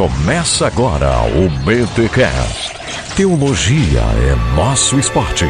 Começa agora o BTCast. Teologia é nosso esporte.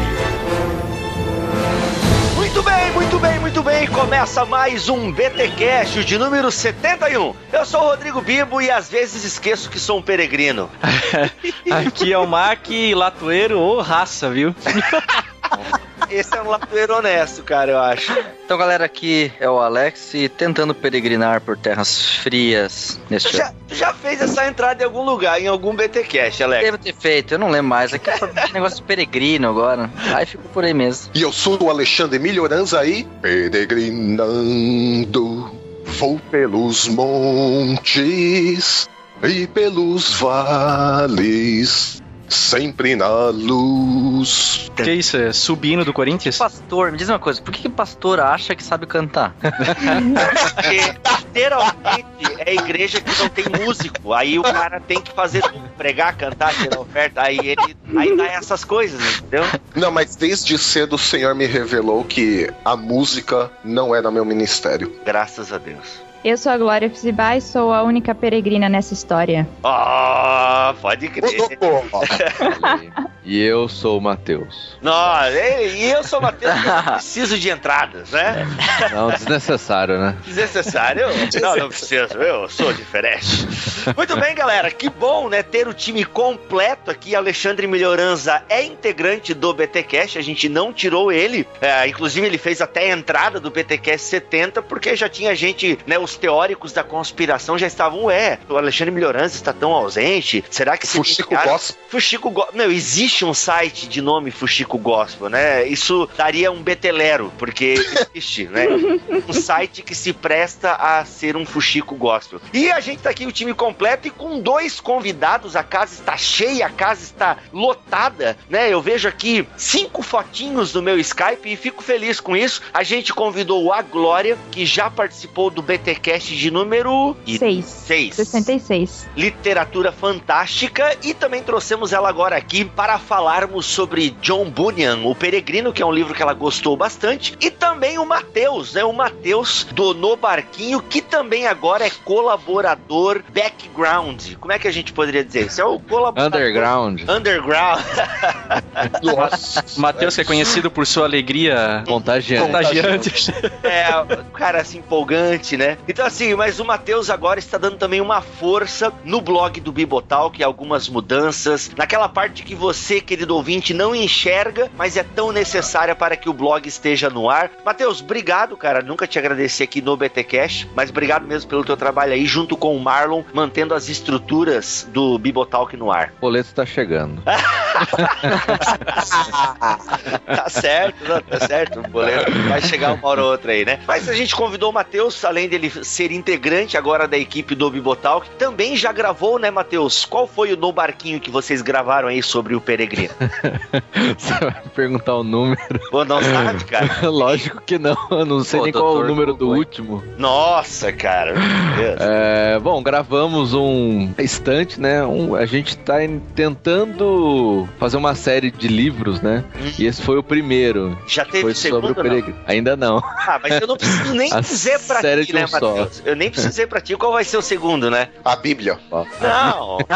Muito bem, muito bem, muito bem. Começa mais um BTcast de número 71. Eu sou o Rodrigo Bibo e às vezes esqueço que sou um peregrino. Aqui é o Mac, latoeiro ou raça, viu? Esse é um latoeiro honesto, cara, eu acho. Então, galera, aqui é o Alex e tentando peregrinar por terras frias neste Tu já, já fez essa entrada em algum lugar, em algum BTcast, Alex? Devo ter feito, eu não lembro mais. Aqui é um negócio de peregrino agora. Aí ficou por aí mesmo. E eu sou o Alexandre Melhoranza aí, peregrinando, vou pelos montes e pelos vales, sempre na luz. Que isso? É subindo do Corinthians? Pastor, me diz uma coisa, por que, que pastor acha que sabe cantar? Porque literalmente é igreja que não tem músico. Aí o cara tem que fazer tudo, pregar, cantar, tirar oferta. Aí ele aí dá essas coisas, entendeu? Não, mas desde cedo o Senhor me revelou que a música não era meu ministério. Graças a Deus. Eu sou a Glória Fizibá e sou a única peregrina nessa história. Ah, pode crer. E eu sou o Matheus. E eu sou o Matheus, eu não preciso de entradas, né? Não, desnecessário, né? Desnecessário? Não, não preciso, eu sou diferente. Muito bem, galera, que bom, né, ter o time completo aqui. Alexandre Melhoranza é integrante do BTcast, a gente não tirou ele. É, inclusive, ele fez até a entrada do BTcast 70, porque já tinha gente, né, os teóricos da conspiração já estavam, ué, o Alexandre Melhoranza está tão ausente, será que... se Fuxico cara- Gospel. Fuxico Gospel. Não, existe um site de nome Fuxico Gospel, né? Isso daria um betelero, porque existe, né? Um site que se presta a ser um Fuxico Gospel. E a gente tá aqui, o time completo, e com dois convidados, a casa está cheia, a casa está lotada, né? Eu vejo aqui cinco fotinhos no meu Skype e fico feliz com isso. A gente convidou a Glória, que já participou do BTcast de número... Seis. Seis 66. literatura fantástica e também trouxemos ela agora aqui para falarmos sobre John Bunyan, o Peregrino, que é um livro que ela gostou bastante, e também o Matheus, né? O Matheus do No Barquinho, que também agora é colaborador background. Como é que a gente poderia dizer? Isso é o colaborador Underground. Underground. Nossa. Matheus, que é conhecido por sua alegria Contagiante. contagiante. É, o cara assim empolgante, né? Então assim, mas o Matheus agora está dando também uma força no blog do Bibotalk, algumas mudanças, naquela parte que você, querido ouvinte, não enxerga, mas é tão necessária para que o blog esteja no ar. Matheus, obrigado, cara. Nunca te agradeci aqui no BTcast, mas obrigado mesmo pelo teu trabalho aí junto com o Marlon, mantendo as estruturas do Bibotalk no ar. O boleto tá chegando. Tá certo, não, tá certo. O boleto vai chegar uma hora ou outra aí, né? Mas a gente convidou o Matheus, além dele ser integrante agora da equipe do Bibotalk, também já gravou, né, Matheus? Qual foi o No Barquinho que vocês gravaram aí sobre o Peregrino? Você vai perguntar o número? Pô, não sabe, cara? Lógico que não. Eu não sei Pô, nem qual é o número do Google, hein? último. Nossa, cara. É, bom, gravamos um estante, né? Um- a gente tá tentando fazer uma série de livros, né? E esse foi o primeiro. Já teve Foi segundo, sobre o não? peregrino. Ainda não. Ah, mas eu não preciso nem A dizer pra série ti, de né, um só. Eu nem preciso dizer pra ti qual vai ser o segundo, né? A Bíblia. Não.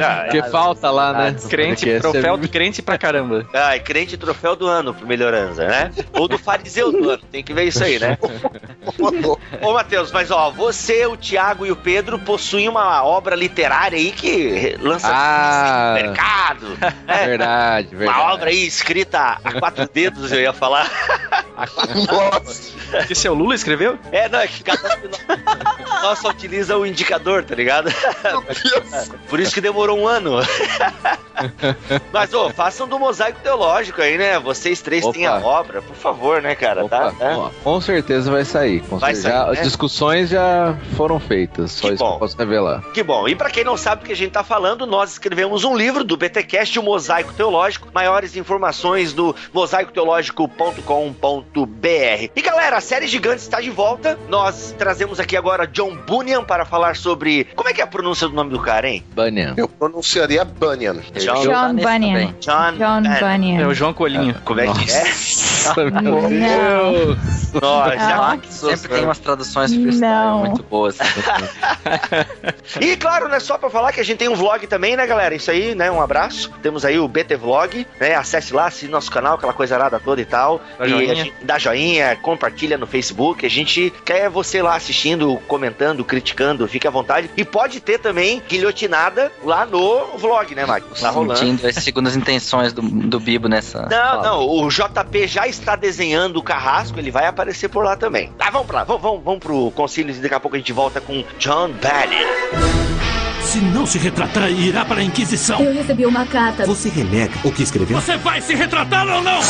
Ah, Porque falta lá, né? Crente, é- troféu do crente pra caramba. Ai, crente troféu do ano pro Melhorança, né? Ou do fariseu do ano, tem que ver isso aí, né? Ô, Matheus, mas ó, você, o Thiago e o Pedro possuem uma obra literária aí que lança Ah. no mercado. né? Verdade, verdade. Uma obra aí escrita a quatro dedos, eu ia falar. Nossa. Esse é o Lula escreveu? É, não, é que cada um só utiliza o indicador, tá ligado? Por isso que demorou um ano. Mas, ô, façam do mosaico teológico aí, né? Vocês três Opa. têm a obra, por favor, né, cara? Opa, tá? É. com certeza vai sair. Com Vai certeza. sair, Já- né? As discussões já foram feitas. Só Que isso que bom. eu posso revelar. Que bom. E pra quem não sabe do que a gente tá falando, nós escrevemos um livro do BTcast, o Mosaico Teológico. Maiores informações no mosaicoteológico.com.br. E galera, a série Gigante está de volta. Nós trazemos aqui agora John Bunyan para falar sobre. Como é que é a pronúncia do nome do cara, hein? Bunyan. Eu pronunciaria Bunyan. John, John Bunyan. John, John Bunyan. É o João Coelhinho. Como é que é? Nossa, meu Não. Deus! Nossa, já-. Sempre tem umas traduções freestyle Não. muito boas. E claro, né, só pra falar que a gente tem um vlog também, né, galera? Isso aí, né, um abraço. Temos aí o BT Vlog, né? Acesse lá, assine nosso canal, aquela coisa arada toda e tal. Dá e joinha. a gente dá joinha, compartilha no Facebook. A gente quer você lá assistindo, comentando, criticando, fique à vontade. E pode ter também guilhotinada lá no vlog, né, Mike? Tá rolando. Sentindo as segundas intenções do, do Bibo nessa. Não, fala. não, o JP já está desenhando o carrasco, ele vai aparecer por lá também. Ah, vamos pra lá, vamos, vamos, vamos pro Concílios e daqui a pouco a gente volta com John Bannon. Se não se retratar, irá para a Inquisição. Eu recebi uma carta. Você renega o que escreveu? Você vai se retratar ou não?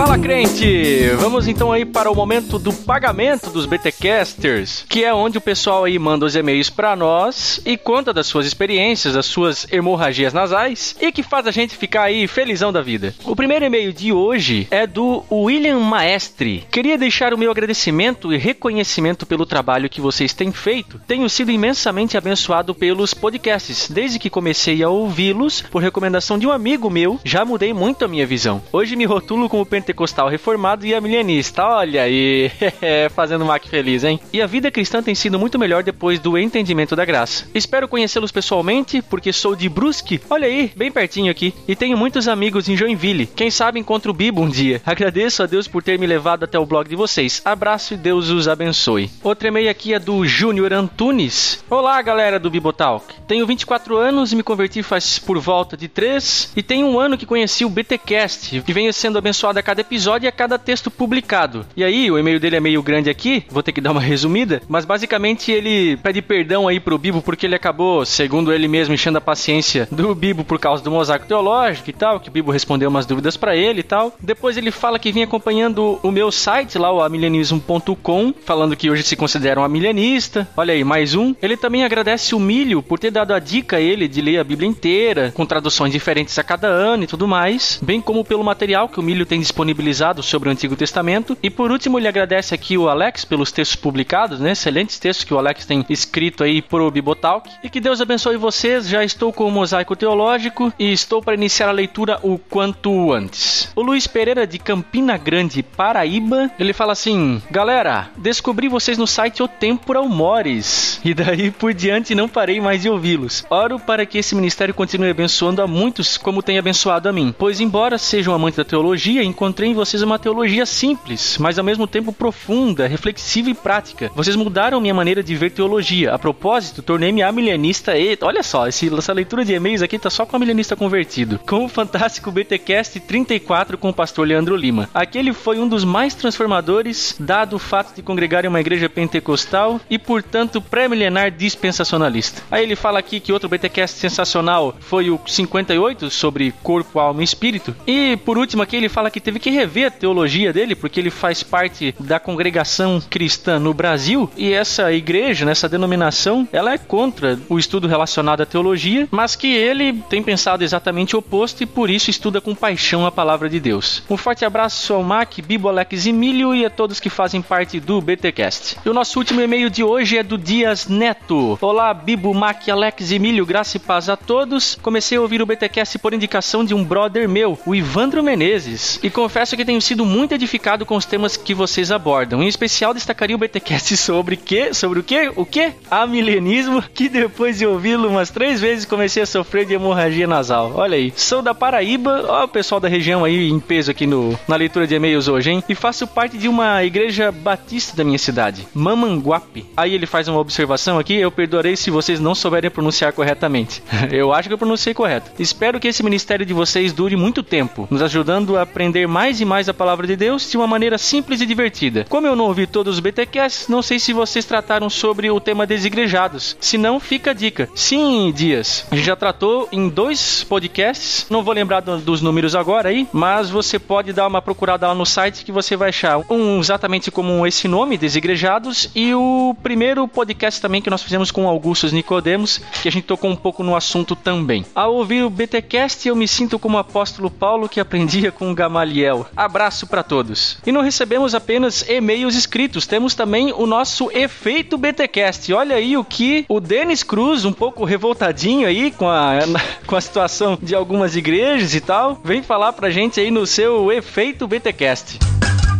Fala crente! Vamos então aí para o momento do pagamento dos BTcasters, que é onde o pessoal aí manda os e-mails para nós e conta das suas experiências, das suas hemorragias nasais e que faz a gente ficar aí felizão da vida. O primeiro e-mail de hoje é do William Maestre. Queria deixar o meu agradecimento e reconhecimento pelo trabalho que vocês têm feito. Tenho sido imensamente abençoado pelos podcasts. Desde que comecei a ouvi-los, por recomendação de um amigo meu, já mudei muito a minha visão. Hoje me rotulo como pentecostal reformado e amilianista. Olha aí, fazendo o Mac feliz, hein? E a vida cristã tem sido muito melhor depois do entendimento da graça. Espero conhecê-los pessoalmente, porque sou de Brusque, olha aí, bem pertinho aqui, e tenho muitos amigos em Joinville. Quem sabe encontro o Bibo um dia. Agradeço a Deus por ter me levado até o blog de vocês. Abraço e Deus os abençoe. Outro e-mail aqui é do Júnior Antunes. Olá, galera do Bibotalk. Tenho 24 anos e me converti faz por volta de 3 e tenho um ano que conheci o BTcast e venho sendo abençoado a cada episódio e a cada texto publicado. E aí, o e-mail dele é meio grande aqui, vou ter que dar uma resumida, mas basicamente ele pede perdão aí pro Bibo porque ele acabou, segundo ele mesmo, enchendo a paciência do Bibo por causa do mosaico teológico e tal, que o Bibo respondeu umas dúvidas pra ele e tal. Depois ele fala que vinha acompanhando o meu site lá, o amilianismo.com, falando que hoje se considera um amilianista. Olha aí, mais um. Ele também agradece o Milho por ter dado a dica a ele de ler a Bíblia inteira, com traduções diferentes a cada ano e tudo mais, bem como pelo material que o Milho tem disponibilizado sobre o Antigo Testamento. E por último, ele agradece aqui o Alex pelos textos publicados, né? Excelentes textos que o Alex tem escrito aí pro Bibotalk. E que Deus abençoe vocês. Já estou com o mosaico teológico e estou para iniciar a leitura o quanto antes. O Luiz Pereira de Campina Grande, Paraíba, ele fala assim: Galera, descobri vocês no site O Temporal Mores e daí por diante não parei mais de ouvi-los. Oro para que esse ministério continue abençoando a muitos como tem abençoado a mim. Pois, embora seja um amante da teologia, encontrei em vocês uma teologia simples, mas ao mesmo tempo profunda, reflexiva e prática. Vocês mudaram minha maneira de ver teologia. A propósito, tornei-me amilianista e. Olha só, esse- essa leitura de e-mails aqui tá só com amilianista convertido. Com o fantástico BTcast 34 com o pastor Leandro Lima. Aquele foi um dos mais transformadores, dado o fato de congregar em uma igreja pentecostal e, portanto, pré-milenar dispensacionalista. Aí ele fala aqui que outro BTcast sensacional foi o 58 sobre corpo, alma e espírito. E por último aqui ele fala que teve que rever a teologia dele porque ele faz parte da congregação cristã no Brasil e essa igreja, nessa denominação, ela é contra o estudo relacionado à teologia, mas que ele tem pensado exatamente o oposto e por isso estuda com paixão a palavra de Deus. Um forte abraço ao Mac, Bibo, Alex e Milho e a todos que fazem parte do BTcast. E o nosso último e-mail de hoje é do Dias Neto. Olá, Bibo, Mac, Alex e Milho, graça e paz a todos. Comecei a ouvir o BTcast por indicação de um brother meu, o Ivandro Menezes, e confesso que tenho sido muito edificado com os temas que vocês abordam. Em especial, destacaria o BTcast sobre que? Sobre o que? O que? Amilenismo, que depois de ouvi-lo umas três vezes comecei a sofrer de hemorragia nasal. Olha aí, sou da Paraíba, ó o pessoal da região aí em peso aqui no, na leitura de e-mails hoje, hein? E faço parte de uma igreja batista da minha cidade, Mamanguape. Aí ele faz uma observação aqui, eu perdoarei se vocês não souberem pronunciar corretamente. eu acho que eu pronunciei correto. Espero que esse ministério de vocês dure muito tempo, nos ajudando a aprender mais e mais a palavra de Deus de uma maneira simples e divertida. Como eu não ouvi todos os BTcasts, não sei se vocês trataram sobre o tema desigrejados. Se não, fica a dica. Sim, Dias, a gente já tratou em dois podcasts, não vou lembrar do- dos números agora aí, mas você pode dar uma procurada lá no site que você vai achar um exatamente como esse nome, Desigrejados, e o primeiro podcast também que nós fizemos com Augustus Nicodemos, que a gente tocou um pouco no assunto também. Ao ouvir o BTcast, eu me sinto como o apóstolo Paulo que aprendia com Gamaliel. Abraço para todos. E não recebemos apenas e-mails escritos, temos também o nosso efeito BTcast. Olha aí o que o Denis Cruz, um pouco revoltadinho aí com a, com a situação de algumas igrejas e tal, vem falar pra gente aí no seu efeito BTcast.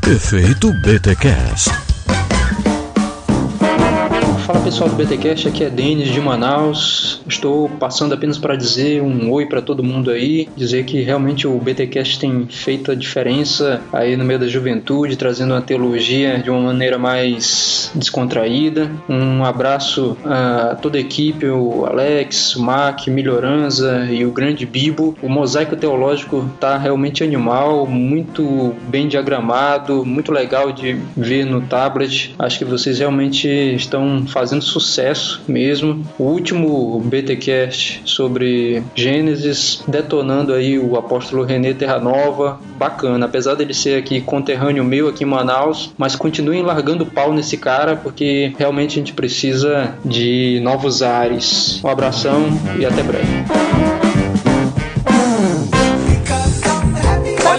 Efeito BTcast. Fala pessoal do BTcast, aqui é Denis de Manaus. Estou passando apenas para dizer um oi para todo mundo aí, dizer que realmente o BTcast tem feito a diferença aí no meio da juventude, trazendo uma teologia de uma maneira mais descontraída. Um abraço a toda a equipe, o Alex, o Mac, Melhoranza e o grande Bibo. O mosaico teológico tá realmente animal, muito bem diagramado, muito legal de ver no tablet. Acho que vocês realmente estão fazendo fazendo sucesso mesmo. O último BTcast sobre Gênesis, detonando aí o apóstolo René Terranova, bacana. Apesar dele ser aqui conterrâneo meu aqui em Manaus, mas continuem largando pau nesse cara porque realmente a gente precisa de novos ares. Um abração e até breve.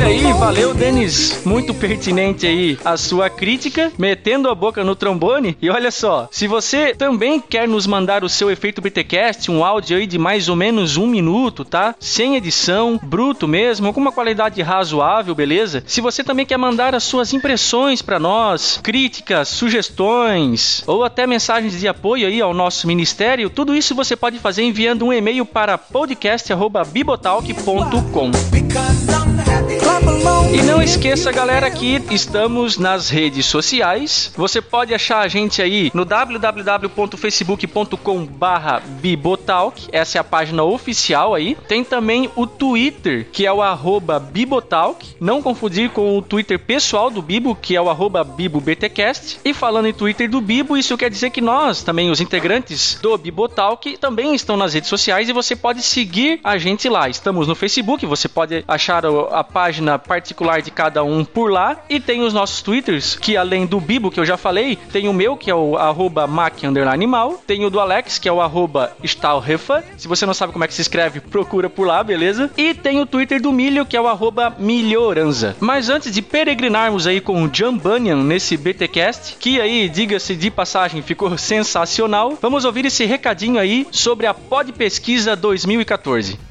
Olha aí, valeu, Denis. Muito pertinente aí a sua crítica, metendo a boca no trombone. E olha só, se você também quer nos mandar o seu efeito BTcast, um áudio aí de mais ou menos um minuto, tá? Sem edição, bruto mesmo, com uma qualidade razoável, beleza? Se você também quer mandar as suas impressões para nós, críticas, sugestões ou até mensagens de apoio aí ao nosso ministério, tudo isso você pode fazer enviando um e-mail para podcast@bibotalk.com. E não esqueça, galera, que estamos nas redes sociais. Você pode achar a gente aí no www.facebook.com/bibotalk. Essa é a página oficial aí. Tem também o Twitter, que é o @bibotalk. Não confundir com o Twitter pessoal do Bibo, que é o @bibobtcast. E falando em Twitter do Bibo, isso quer dizer que nós, também os integrantes do Bibotalk, também estão nas redes sociais e você pode seguir a gente lá. Estamos no Facebook, você pode achar a página particular de cada um por lá. E tem os nossos twitters, que além do Bibo, que eu já falei, tem o meu, que é o arroba Animal. Tem o do Alex, que é o arroba Stalrefa. Se você não sabe como é que se escreve, procura por lá, beleza? E tem o Twitter do Milho, que é o arroba Milhoranza. Mas antes de peregrinarmos aí com o John Bunyan nesse BTcast, que aí, diga-se de passagem, ficou sensacional, vamos ouvir esse recadinho aí sobre a Pod Pesquisa 2014.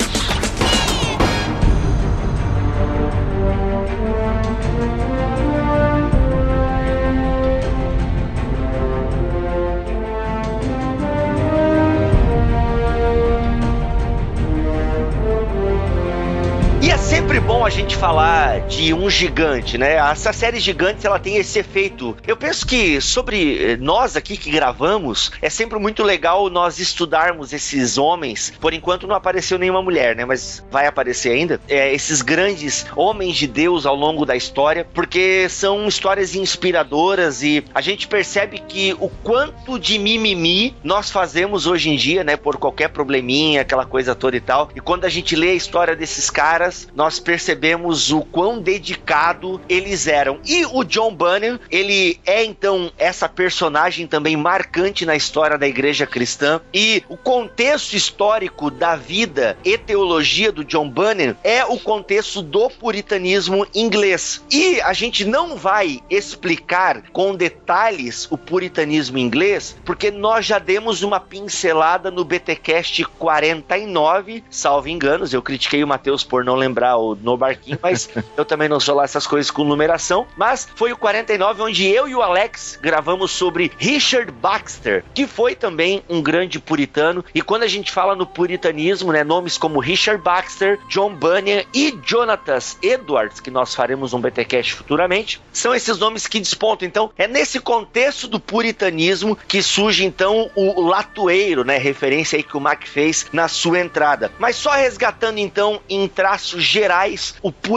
falar de um gigante, né? Essa série Gigantes, ela tem esse efeito. Eu penso que sobre nós aqui que gravamos, é sempre muito legal nós estudarmos esses homens. Por enquanto não apareceu nenhuma mulher, né? Mas vai aparecer ainda. É, esses grandes homens de Deus ao longo da história, porque são histórias inspiradoras e a gente percebe que o quanto de mimimi nós fazemos hoje em dia, né? Por qualquer probleminha, aquela coisa toda e tal. E quando a gente lê a história desses caras, nós percebemos o quão dedicado eles eram. E o John Bunyan, ele é então essa personagem também marcante na história da igreja cristã. E o contexto histórico da vida e teologia do John Bunyan é o contexto do puritanismo inglês. E a gente não vai explicar com detalhes o puritanismo inglês, porque nós já demos uma pincelada no BTcast 49, salvo enganos. Eu critiquei o Mateus por não lembrar o No Bar Marquinhos, mas eu também não sou lá essas coisas com numeração. Mas foi o 49 onde eu e o Alex gravamos sobre Richard Baxter, que foi também um grande puritano. E quando a gente fala no puritanismo, né, nomes como Richard Baxter, John Bunyan e Jonatas Edwards, que nós faremos um BTcast futuramente, são esses nomes que despontam. Então, é nesse contexto do puritanismo que surge então o latoeiro, né, referência aí que o Mac fez na sua entrada. Mas só resgatando então em traços gerais o puritanismo.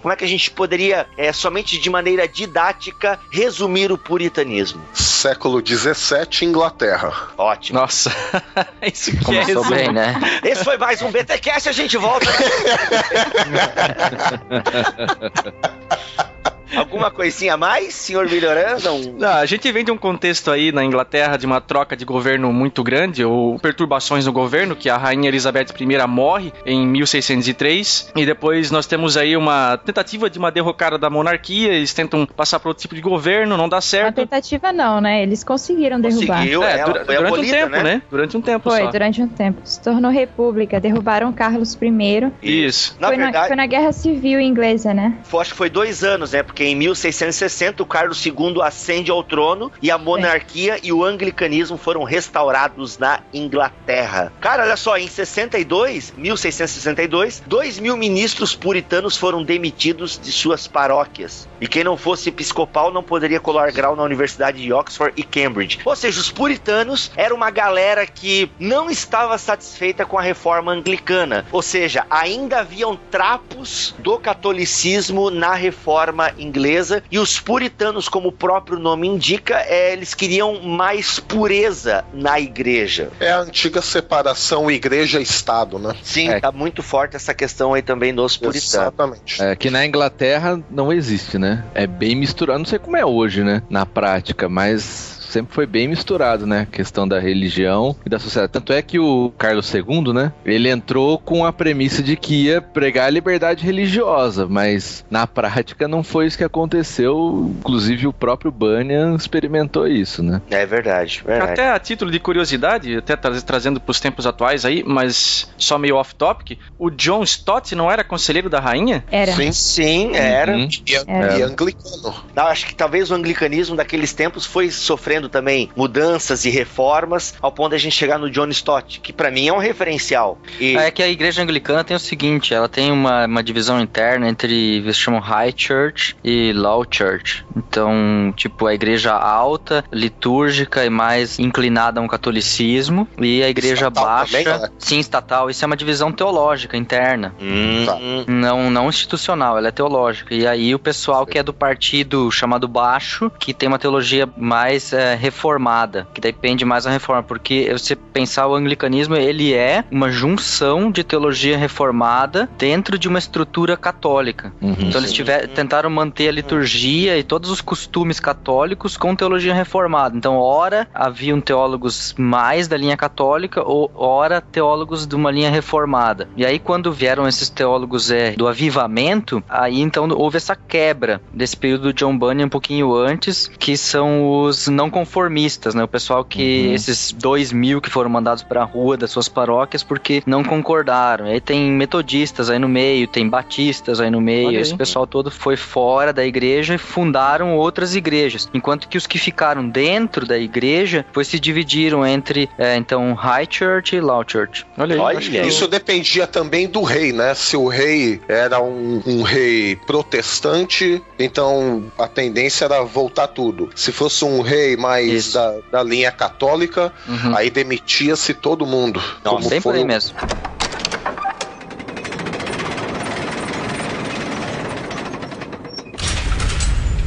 Como é que a gente poderia, é, somente de maneira didática, resumir o puritanismo? Século 17, Inglaterra. Ótimo. Nossa, isso que é Começou resumo. bem, né? Esse foi mais um BTcast, a gente volta. Alguma coisinha a mais, senhor melhorando? Um... Não, a gente vem de um contexto aí na Inglaterra de uma troca de governo muito grande, ou perturbações no governo, que a rainha Elizabeth I morre em 1603, e depois nós temos aí uma tentativa de uma derrocada da monarquia, eles tentam passar para outro tipo de governo, não dá Uma certo. tentativa não, né? Eles conseguiram derrubar. Conseguiu, É, dura- foi durante abolida, um tempo, né? né? Durante um tempo Foi, só. durante um tempo. Se tornou república, derrubaram Carlos I. Isso. Na foi, na, verdade, foi na Guerra Civil Inglesa, né? foi- acho que foi dois anos, né? Porque em 1660 o Carlos II ascende ao trono e a monarquia e o anglicanismo foram restaurados na Inglaterra. Cara, olha só, em 62, 1662, dois mil ministros puritanos foram demitidos de suas paróquias. E quem não fosse episcopal não poderia colar grau na Universidade de Oxford e Cambridge. Ou seja, os puritanos eram uma galera que não estava satisfeita com a reforma anglicana. Ou seja, ainda haviam trapos do catolicismo na reforma inglesa e os puritanos, como o próprio nome indica, é, eles queriam mais pureza na igreja. É a antiga separação igreja-estado, né? Sim, É. tá muito forte essa questão aí também dos puritanos. Exatamente. É, que na Inglaterra não existe, né? É bem misturado. Não sei como é hoje, né? Na prática, mas sempre foi bem misturado, né? A questão da religião e da sociedade. Tanto é que o Carlos II, né? Ele entrou com a premissa de que ia pregar a liberdade religiosa, mas na prática não foi isso que aconteceu. Inclusive o próprio Bunyan experimentou isso, né? É verdade, verdade. Até a título de curiosidade, até tra- trazendo para os tempos atuais aí, mas só meio off-topic, o John Stott não era conselheiro da rainha? Era. Sim. Sim, era. Uhum. E, É. e anglicano. Não, acho que talvez o anglicanismo daqueles tempos foi sofrendo também mudanças e reformas ao ponto de a gente chegar no John Stott, que pra mim é um referencial. E É que a igreja anglicana tem o seguinte, ela tem uma, uma divisão interna entre, eles chamam High Church e Low Church. Então, tipo, a igreja alta, litúrgica e mais inclinada a um catolicismo, e a igreja Estatal baixa, também, né? sim, estatal, isso é uma divisão teológica interna. Hum, Tá. Não, não institucional, ela é teológica. E aí o pessoal que é do partido chamado baixo, que tem uma teologia mais é, reformada, que depende mais da reforma, porque você pensar o anglicanismo, ele é uma junção de teologia reformada dentro de uma estrutura católica. Uhum. Então eles tiver, tentaram manter a liturgia e todos os costumes católicos com teologia reformada. Então, ora haviam teólogos mais da linha católica, ou ora teólogos de uma linha reformada. E aí, quando vieram esses teólogos é, do avivamento, aí então houve essa quebra desse período do John Bunyan um pouquinho antes, que são os não conformistas, né? O pessoal que Uhum. esses dois mil que foram mandados para a rua das suas paróquias porque não concordaram. Aí tem metodistas aí no meio, tem batistas aí no meio. Aí. Esse pessoal todo foi fora da igreja e fundaram outras igrejas. Enquanto que os que ficaram dentro da igreja, depois se dividiram entre, é, então, High Church e Low Church. Olha aí. Olha aí. Isso dependia também do rei, né? Se o rei era um, um rei protestante, então a tendência era voltar tudo. Se fosse um rei mais da, da linha católica, Uhum. aí demitia-se todo mundo. Bem por foi aí mesmo.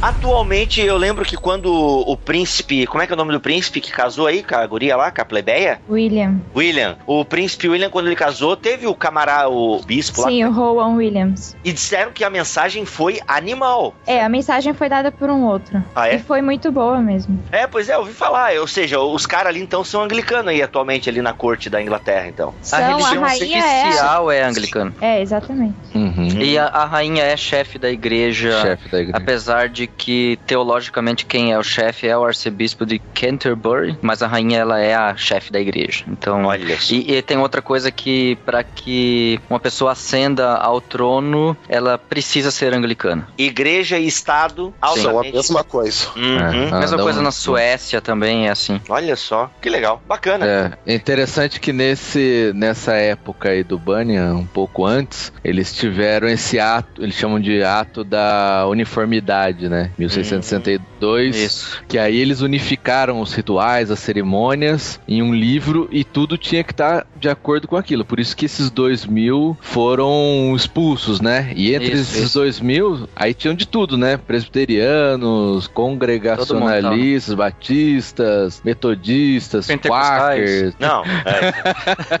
Atualmente, eu lembro que quando o príncipe. Como é que é o nome do príncipe que casou aí com a guria lá, com a plebeia? William. William. O príncipe William, quando ele casou, teve o camarada, o bispo lá. Sim, o Rowan Williams. E disseram que a mensagem foi animal. É, a mensagem foi dada por um outro. Ah, é? E foi muito boa mesmo. É, pois é, eu ouvi falar. Ou seja, os caras ali então são anglicanos aí atualmente ali na corte da Inglaterra, então. A São, a, religião rainha é. oficial é anglicana. É, exatamente. Uhum. E a, a rainha é chefe da igreja, Chefe da igreja. apesar de que teologicamente quem é o chefe é o arcebispo de Canterbury, mas a rainha ela é a chefe da igreja. Então, Olha só. e, e tem outra coisa que para que uma pessoa ascenda ao trono, ela precisa ser anglicana. Igreja e Estado São a mesma coisa. Uhum. Ah, Mesma não- coisa na Suécia também é assim. Olha só, que legal, bacana. É, é interessante que nesse, nessa época aí do Bunyan, um pouco antes, eles tiveram esse ato, eles chamam de ato da uniformidade, né? 1662. Isso. Que aí eles unificaram os rituais, as cerimônias em um livro e tudo tinha que estar de acordo com aquilo. Por isso que esses dois mil foram expulsos, né? E entre Isso, esses isso. dois mil, aí tinham de tudo, né? Presbiterianos, congregacionalistas, batistas, metodistas, quakers. Não, é.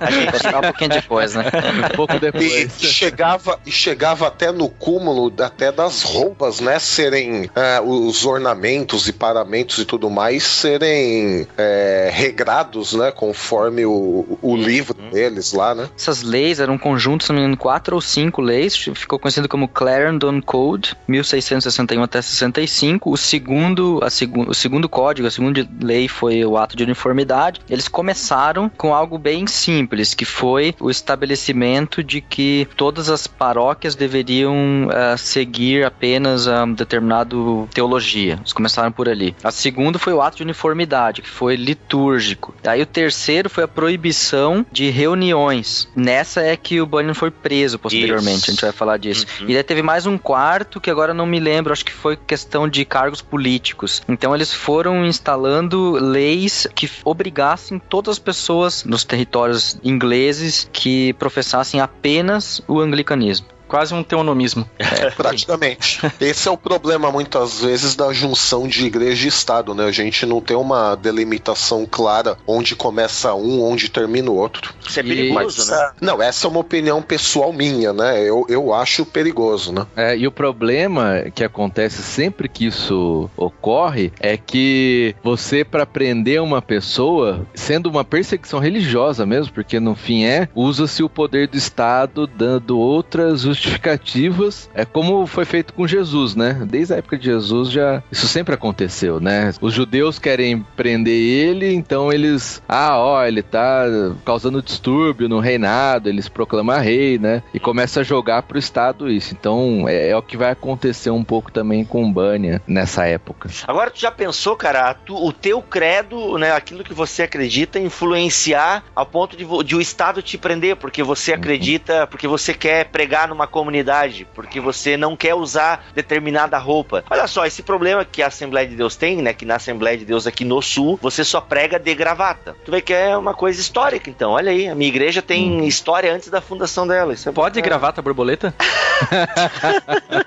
A gente chegar um pouquinho depois, né? Um pouco E depois. chegava, e chegava até no cúmulo até das roupas, né? Serem é, os ornamentos e paramentos e tudo mais serem é, regrados, né? Conforme o, o livro deles lá, né? Essas leis eram um conjunto, se não me engano, quatro ou cinco leis, ficou conhecido como Clarendon Code, 1661 até 65. O segundo, a segu, o segundo código, a segunda lei foi o ato de uniformidade. Eles começaram com algo bem simples, que foi o estabelecimento de que todas as paróquias deveriam ah, seguir apenas a determinado teologia. Eles começaram por ali. A segunda foi o ato de uniformidade, que foi litúrgico. Aí o terceiro foi a proibição de reuniões. Nessa é que o Bunyan foi preso posteriormente, Isso. a gente vai falar disso. Uhum. E daí teve mais um quarto que agora não me lembro, acho que foi questão de cargos políticos. Então eles foram instalando leis que obrigassem todas as pessoas nos territórios ingleses que professassem apenas o anglicanismo. Quase um teonomismo. Praticamente. Esse é o problema, muitas vezes, da junção de igreja e Estado, né? A gente não tem uma delimitação clara onde começa um, onde termina o outro. Isso é perigoso, né? Não, essa é uma opinião pessoal minha, né? Eu, eu acho perigoso, né? É, e o problema que acontece sempre que isso ocorre é que você, para prender uma pessoa, sendo uma perseguição religiosa mesmo, porque no fim é, usa-se o poder do Estado dando outras justificativas. É como foi feito com Jesus, né? Desde a época de Jesus já isso sempre aconteceu, né? Os judeus querem prender ele, então eles, ah, ó, ele tá causando distúrbio no reinado, eles proclamam rei, né? E começa a jogar pro Estado isso. Então é, é o que vai acontecer um pouco também com o Bunyan nessa época. Agora tu já pensou, cara, tu- o teu credo, né, aquilo que você acredita, influenciar ao ponto de, de o Estado te prender, porque você acredita, porque você quer pregar numa comunidade, porque você não quer usar determinada roupa. Olha só, esse problema que a Assembleia de Deus tem, né, que na Assembleia de Deus aqui no Sul, você só prega de gravata. Tu vê que é uma coisa histórica, então. Olha aí, a minha igreja tem história antes da fundação dela. Isso é Pode gravata borboleta?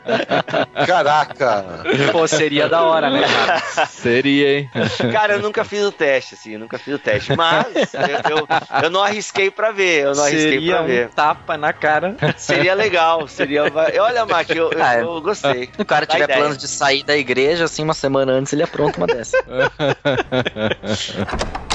Caraca! Pô, seria da hora, né? cara? Seria, hein? Cara, eu nunca fiz o teste, assim, eu nunca fiz o teste. Mas eu, eu, eu não arrisquei pra ver, eu não arrisquei Seria pra ver. um tapa na cara. Seria legal, seria. Olha, Mac, eu, eu, Ah, é. eu gostei. Se o cara Dá tiver ideia. planos de sair da igreja, assim, uma semana antes, ele apronta uma dessa.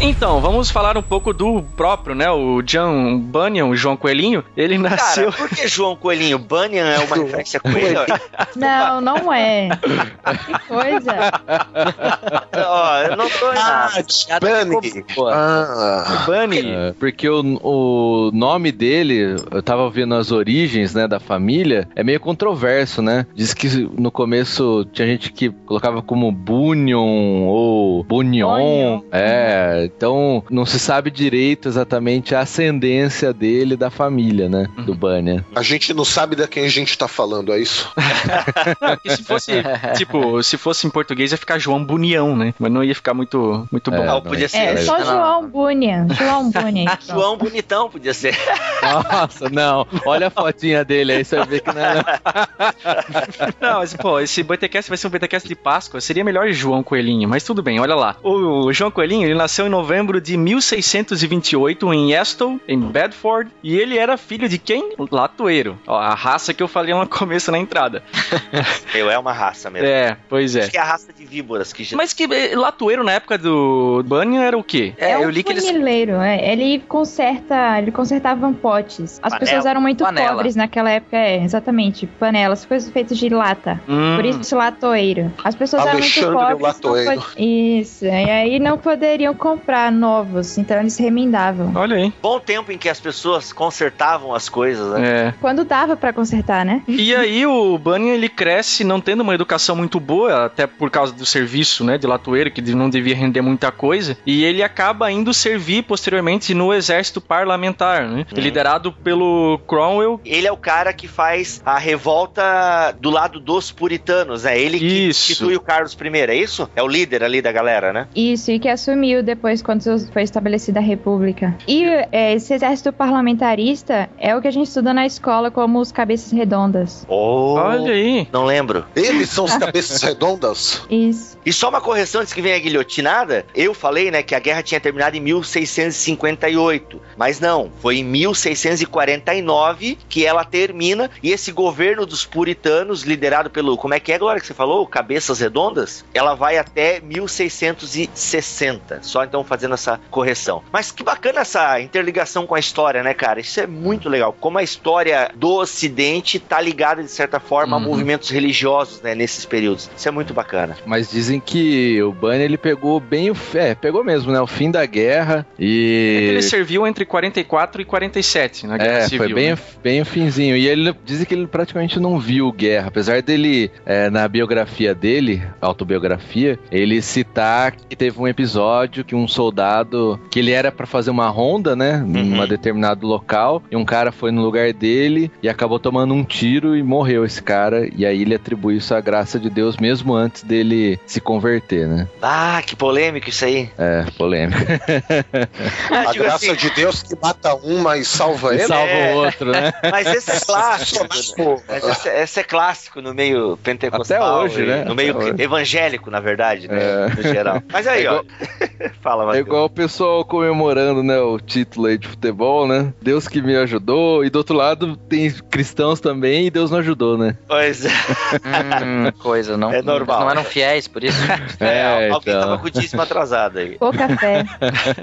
Então, vamos falar um pouco do próprio, né? O John Bunyan, o João Coelhinho. Ele nasceu. Cara, por que João Coelhinho? Bunyan é uma referência coelho? Não, não é. Que coisa. Ó, eu não tô. Ah, Bunny. Ah, Bunny. É, porque o, o nome dele, eu tava vendo as origens, né, da família, é meio controverso, né? Diz que no começo tinha gente que colocava como Bunyon ou Bunyon. Bunyon. É, então não se sabe direito exatamente a ascendência dele da família, né, do Bunyan. a gente não sabe de quem a gente tá falando, é isso? Não, porque se fosse, tipo, se fosse em português ia ficar João Bunião, né? Mas não ia ficar muito, muito bom. É, Ah, podia ser. É, só João Bunyan. João Bunyan. então. João Bonitão podia ser. Nossa, não. Olha a fotinha dele aí, você vai ver que não é. Não, mas, pô, esse BTcast vai ser um BTcast de Páscoa. Seria melhor João Coelhinho, mas tudo bem, olha lá. O João Coelhinho, ele nasceu em novembro de 1628 em Aston, em Bedford, e ele era filho de quem? Latoeiro. Ó, a raça que eu falei no começo na entrada. Eu é uma raça mesmo. É, pois é. Acho que é a raça de víboras que já... Mas que eh, Latoeiro na época do Bunyan era o quê? É, um funileiro, é. Ele conserta, ele consertava potes. As Panela. pessoas eram muito Panela. pobres naquela época, é, exatamente. Panelas, coisas feitas de lata. Hum. Por isso latoeiro. As pessoas Alexandre eram muito pobres. Latoeiro. pod- Isso. E aí não poderiam comprar novos, então eles remendavam. Olha aí. Bom tempo em que as pessoas consertavam as coisas, né? É. Quando dava pra consertar, né? E aí o Bunyan ele cresce não tendo uma educação muito boa, até por causa do serviço, né, de latoeiro, que não devia render muita coisa, e ele acaba indo servir posteriormente no exército parlamentar, né, liderado pelo Cromwell. Ele é o cara que faz a revolta do lado dos puritanos, né? Ele que Isso. institui o Carlos I, é isso? É o líder ali da galera, né? Isso, e que assumiu depois quando foi estabelecida a República. E é, esse exército parlamentarista é o que a gente estuda na escola como os cabeças redondas. Oh, Olha aí. Não lembro. Eles são os cabeças redondas? Isso. E só uma correção antes que venha a guilhotinada, eu falei, né, que a guerra tinha terminado em 1658, mas não, foi em 1649 que ela termina e esse governo dos puritanos, liderado pelo, como é que é agora que você falou? Cabeças Redondas? Ela vai até 1660, só então fazendo essa correção. Mas que bacana essa interligação com a história, né, cara? Isso é muito legal, como a história do ocidente tá ligada de certa forma a Uhum. movimentos religiosos, né, nesses períodos. Isso é muito bacana. Mas dizem que o Bunny ele pegou bem o. É, pegou mesmo, né? O fim da guerra e. Ele serviu entre 44 e 47 na Guerra É, Civil. foi bem, né? bem o finzinho. E ele dizem que ele praticamente não viu guerra. Apesar dele, é, na biografia dele, autobiografia, ele citar que teve um episódio que um soldado, que ele era pra fazer uma ronda, né? Num Uhum. determinado local, e um cara foi no lugar dele e acabou tomando um tiro e morreu esse cara. E aí ele atribui isso à graça de Deus mesmo antes dele se converter, né? Ah, que polêmico isso aí. É, polêmica. Ah, A digo graça assim, de Deus que mata um, mas salva ele. Salva É. o outro, né? Mas esse é clássico. né? Esse, esse é clássico no meio pentecostal. Até hoje, e né? No meio hoje. evangélico, na verdade, né? É. No geral. Mas aí, É ó. Fala, É Matheus. igual o pessoal comemorando, né, o título aí de futebol, né? Deus que me ajudou. E do outro lado tem cristãos também e Deus não ajudou, né? Pois é. Hum, coisa, não. É normal. Não eram fiéis, por isso. É, alguém então. tava com o dízimo atrasado aí. Pouca fé.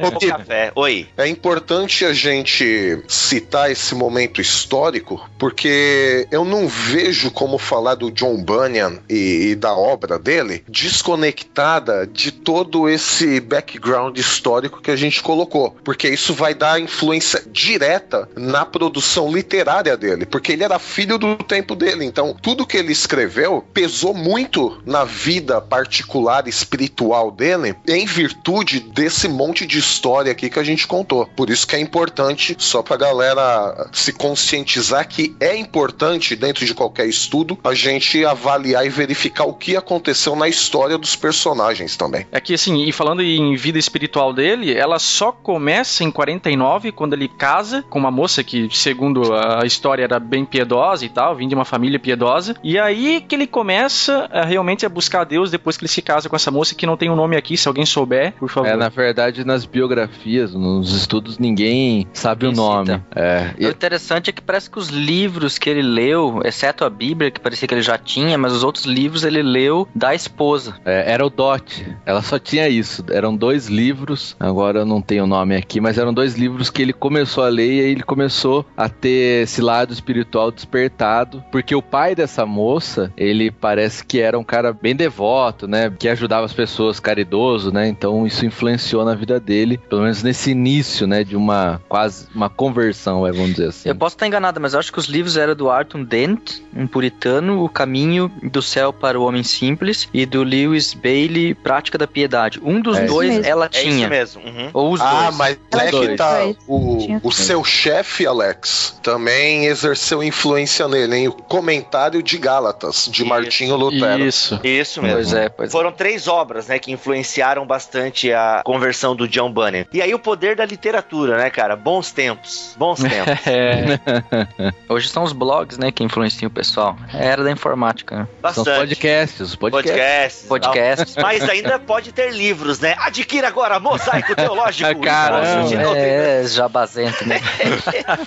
O café. Oi. É importante a gente citar esse momento histórico, porque eu não vejo como falar do John Bunyan e, e da obra dele desconectada de todo esse background histórico que a gente colocou, porque isso vai dar influência direta na produção literária dele, porque ele era filho do tempo dele, então tudo que ele escreveu pesou muito na vida particular e espiritual dele em virtude desse monte de história aqui que a gente contou. Por isso que é importante, só pra galera se conscientizar que é importante, dentro de qualquer estudo, a gente avaliar e verificar o que aconteceu na história dos personagens também. É que assim, e falando em vida espiritual dele, ela só começa em 49, quando ele casa com uma moça que, segundo a história, era bem piedosa e tal, vinha de uma família piedosa. E aí que ele começa a, realmente a buscar Deus depois que ele se casa com essa moça que não tem o nome aqui, se alguém souber, por favor. É, na verdade, nas biografias, nos estudos, ninguém sabe Ninguém o nome. cita. É, E o interessante é que parece que os livros que ele leu, exceto a Bíblia, que parecia que ele já tinha, mas os outros livros ele leu da esposa. É, era o Dot. Ela só tinha isso. Eram dois livros. Agora eu não tenho o nome aqui, mas eram dois livros que ele começou a ler e aí ele começou a ter esse lado espiritual despertado. Porque o pai dessa moça, ele parece que era um cara bem devoto, né? Que ajudava as pessoas, caridoso, né? Então isso influenciou na vida dele, pelo menos nesse início, né? De uma quase uma conversão, vai, vamos dizer assim. Eu posso estar enganado, mas eu acho que os livros eram do Arthur Dent, um puritano, O Caminho do Céu para o Homem Simples, e do Lewis Bailey, Prática da Piedade. Um dos É dois ela É isso tinha. mesmo. Uhum. Ou os Ah, dois. mas é que dois. tá. Dois. O, Tinha o dois. seu chefe, Alex, também exerceu influência nele, em O Comentário de Gálatas, de Isso. Martinho Lutero. Isso. Isso mesmo. Pois é, Pois é. Foram três obras, né, que influenciaram bastante a conversão do John Bunyan. E aí o poder da literatura, né, cara? Bons tempos. Bons tempos. É, Hoje são os blogs, né, que influenciam o pessoal. É era da informática. né? São os Bastante. podcasts, os podcasts. Podcasts. Podcasts. Mas ainda pode ter livros, né? Adquira agora Mosaico Teológico. Caramba. Esboço de doutrina. É, jabazento, né?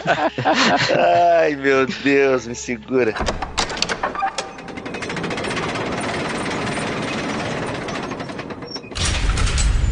Ai, meu Deus, me segura.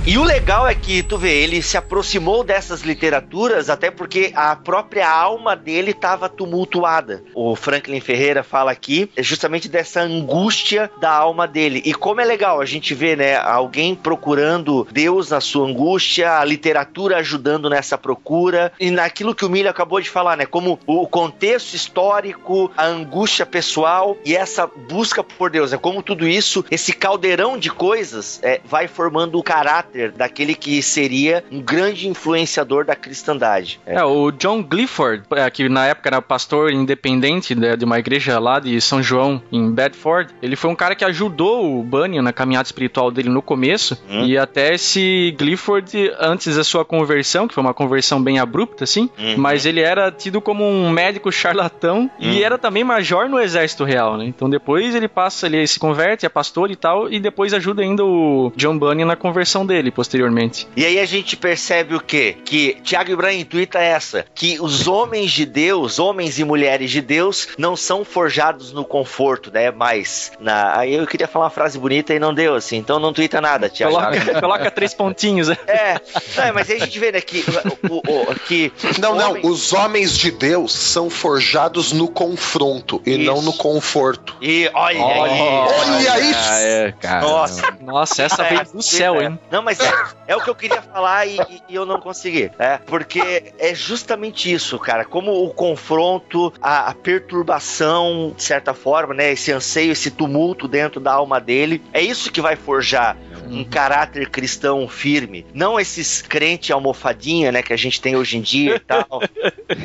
E o legal é que, tu vê, ele se aproximou dessas literaturas até porque a própria alma dele estava tumultuada. O Franklin Ferreira fala aqui justamente dessa angústia da alma dele. E como é legal a gente vê, né, alguém procurando Deus na sua angústia, a literatura ajudando nessa procura, e naquilo que o Milho acabou de falar, né, como o contexto histórico, a angústia pessoal e essa busca por Deus, é como tudo isso, esse caldeirão de coisas, é, vai formando o caráter daquele que seria um grande influenciador da cristandade. É. É, o John Clifford, é, que na época era pastor independente de, de uma igreja lá de São João, em Bedford, ele foi um cara que ajudou o Bunyan na caminhada espiritual dele no começo, Hum. e até esse Clifford, antes da sua conversão, que foi uma conversão bem abrupta, assim, Uhum. mas ele era tido como um médico charlatão e Hum. era também major no exército real, né? Então depois ele passa, ele se converte, é pastor e tal, e depois ajuda ainda o John Bunyan na conversão dele, posteriormente. E aí a gente percebe o quê? Que Tiago Ibrahim intuita essa, que os homens de Deus, homens e mulheres de Deus, não são forjados no conforto, né? Mas na... aí eu queria falar uma frase bonita e não deu assim, então não tuita nada, Tiago. Coloca, coloca três pontinhos? É, não, mas aí a gente vê, né, que, o, o- que Não, não, os homens de Deus são forjados no confronto e Isso. não no conforto. E olha, Olha, aí. Olha isso! É, cara. Nossa, Nossa, essa É, veio do céu, hein? Não, mas é, é o que eu queria falar e, e- e eu não consegui. É, porque é justamente isso, cara. Como o confronto, a, a perturbação, de certa forma, né? Esse anseio, esse tumulto dentro da alma dele. É isso que vai forjar um caráter cristão firme. Não esses crente almofadinha, né? Que a gente tem hoje em dia e tal.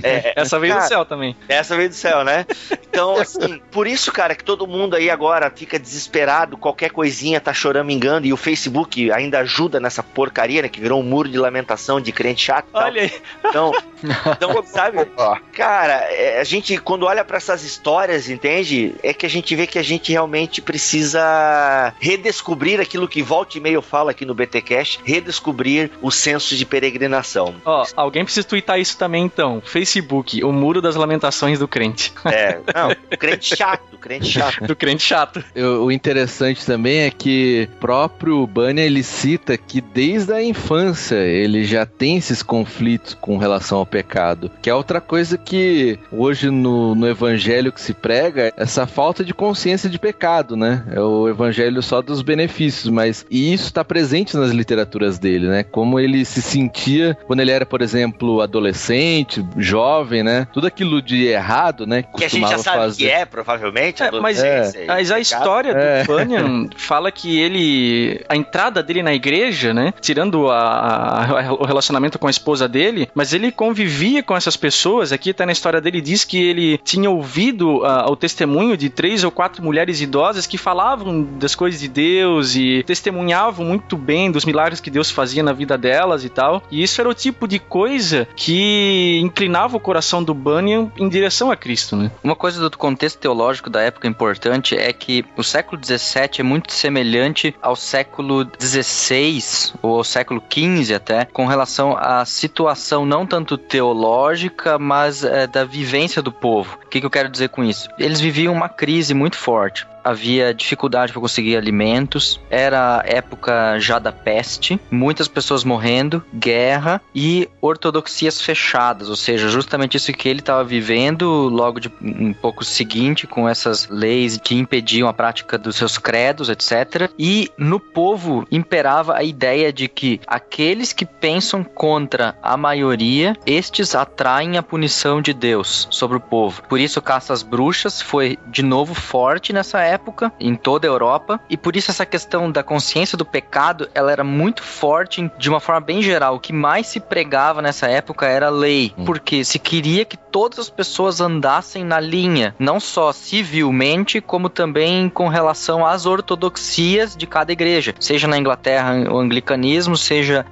É, Essa veio cara, do céu também. essa veio do céu, né? Então, assim, por isso, cara, que todo mundo aí agora fica desesperado, qualquer coisinha tá choramingando e o Facebook ainda ajuda nessa porcaria, né? Que virou um muro de lamentação de crente chato. e tal. Olha aí. Então, então sabe? Cara, é, a gente, quando olha pra essas histórias, entende? É que a gente vê que a gente realmente precisa redescobrir aquilo que volta e meia eu falo aqui no BTcast, redescobrir o senso de peregrinação. Ó, alguém precisa twittar isso também, então. Facebook, o muro das lamentações do crente. É, não, crente chato, crente chato. Do crente chato. Eu- o interessante também é que o próprio Bunyan ele cita que desde a infância ele já tem esses conflitos com relação ao pecado, que é outra coisa que hoje no, no evangelho que se prega, essa falta de consciência de pecado, né? É o evangelho só dos benefícios, mas e isso está presente nas literaturas dele, né? Como ele se sentia quando ele era, por exemplo, adolescente, jovem, né? Tudo aquilo de errado, né? Que a gente já sabe fazer. que é, provavelmente. É, mas, adolescência e mas a história É. do Bunyan fala que ele. A entrada dele na igreja, né? Tirando a- a- o relacionamento com a esposa dele, mas ele convivia com essas pessoas. Aqui tá na história dele, diz que ele tinha ouvido ah, o testemunho de três ou quatro mulheres idosas que falavam das coisas de Deus e testemunhavam muito bem dos milagres que Deus fazia na vida delas e tal. E isso era o tipo de coisa que inclinava o coração do Bunyan em direção a Cristo, né? Uma coisa do contexto teológico da época importante é que o século XVII é muito semelhante ao século XVI ou ao século XV até, com relação à situação não tanto teológica, mas eh, da vivência do povo. O que, que eu quero dizer com isso? Eles viviam uma crise muito forte. Havia dificuldade para conseguir alimentos, era época já da peste, muitas pessoas morrendo, guerra e ortodoxias fechadas, ou seja, justamente isso que ele estava vivendo logo de um pouco seguinte, com essas leis que impediam a prática dos seus credos, etc. E no povo imperava a ideia de que aqueles que pensam contra a maioria, estes atraem a punição de Deus sobre o povo. Por isso, caça às bruxas foi de novo forte nessa época época, em toda a Europa, e por isso essa questão da consciência do pecado, ela era muito forte de uma forma bem geral. O que mais se pregava nessa época era a lei, Hum. porque se queria que todas as pessoas andassem na linha, não só civilmente, como também com relação às ortodoxias de cada igreja, seja na Inglaterra o anglicanismo, seja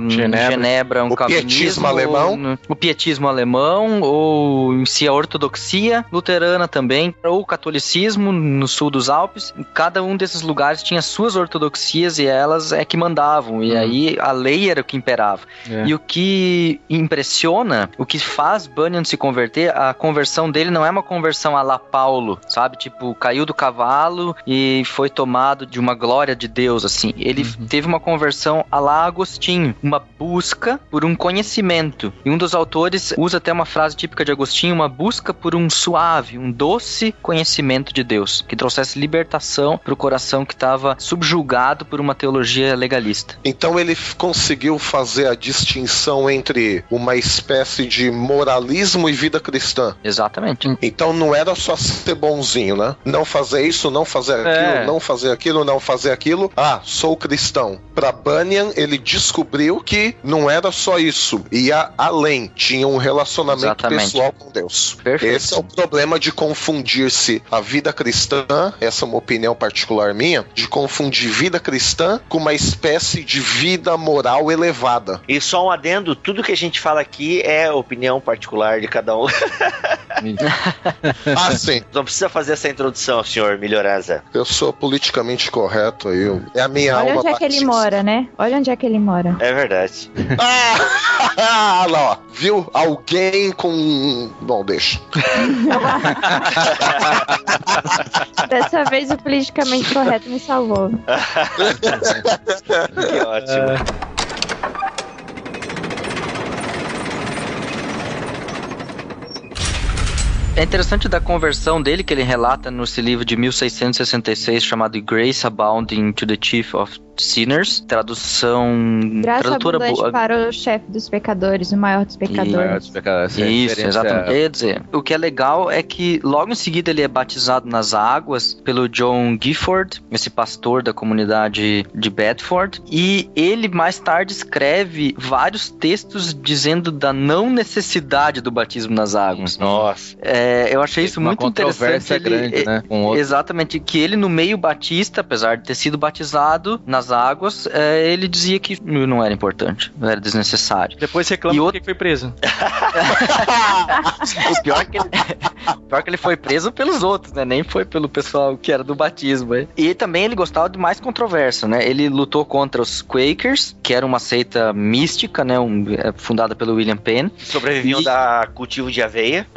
em Genebra. Genebra um O pietismo alemão. ou o pietismo alemão, ou em si a ortodoxia luterana também, ou o catolicismo no sul dos Alpes. Cada um desses lugares tinha suas ortodoxias e elas é que mandavam, e aí a lei era o que imperava. É. E o que impressiona, o que faz Bunyan se converter, a conversão dele não é uma conversão a la Paulo, sabe? Tipo, caiu do cavalo e foi tomado de uma glória de Deus, assim. Ele teve uma conversão a la Agostinho, uma busca por um conhecimento. E um dos autores usa até uma frase típica de Agostinho, uma busca por um suave, um doce conhecimento de Deus, que trouxesse libertação para o coração que estava subjugado por uma teologia legalista. Então ele conseguiu fazer a distinção entre uma espécie de moralismo e vida cristã. Exatamente. Então não era só ser bonzinho, né? Não fazer isso, não fazer aquilo, É. não fazer aquilo, não fazer aquilo. Ah, sou cristão. Para Bunyan, ele descobriu que não era só isso, ia além, tinha um relacionamento Exatamente. pessoal com Deus. Perfeito. Esse é o problema de confundir-se a vida cristã, essa é uma opinião particular minha, de confundir vida cristã com uma espécie de vida moral elevada. E só um adendo, tudo que a gente fala aqui é opinião particular de cada um. Ah, sim, Não precisa fazer essa introdução, senhor Melhoranza. eu sou politicamente correto aí. eu- É a minha Olha alma onde é que ele mora, né? Olha onde é que ele mora. É verdade. Ah, lá, ó. Viu? Alguém com. Bom, deixa. Dessa vez o politicamente correto me salvou. Que ótimo. É interessante da conversão dele que ele relata nesse livro de 1666 chamado Grace Abounding to the Chief of Sinners, tradução Graça tradutora boa. para o chefe dos pecadores, o maior dos Maior pecadores. dos é a Isso, exatamente. Quer dizer, o que é legal é que logo em seguida ele é batizado nas águas pelo John Gifford, esse pastor da comunidade de Bedford, e ele mais tarde escreve vários textos dizendo da não necessidade do batismo nas águas. Nossa. É, eu achei isso Uma muito interessante. controvérsia Ele- grande, é- né? Exatamente, que ele no meio batista, apesar de ter sido batizado nas águas, é, ele dizia que não era importante, não era desnecessário. Depois reclama E porque outro- foi preso. O pior é que ele, o pior é que ele foi preso pelos outros, né? Nem foi pelo pessoal que era do batismo. né? E também ele gostava de mais controvérsia, né? Ele lutou contra os Quakers, que era uma seita mística, né? Um, é, fundada pelo William Penn. Sobreviviam E- da cultivo de aveia.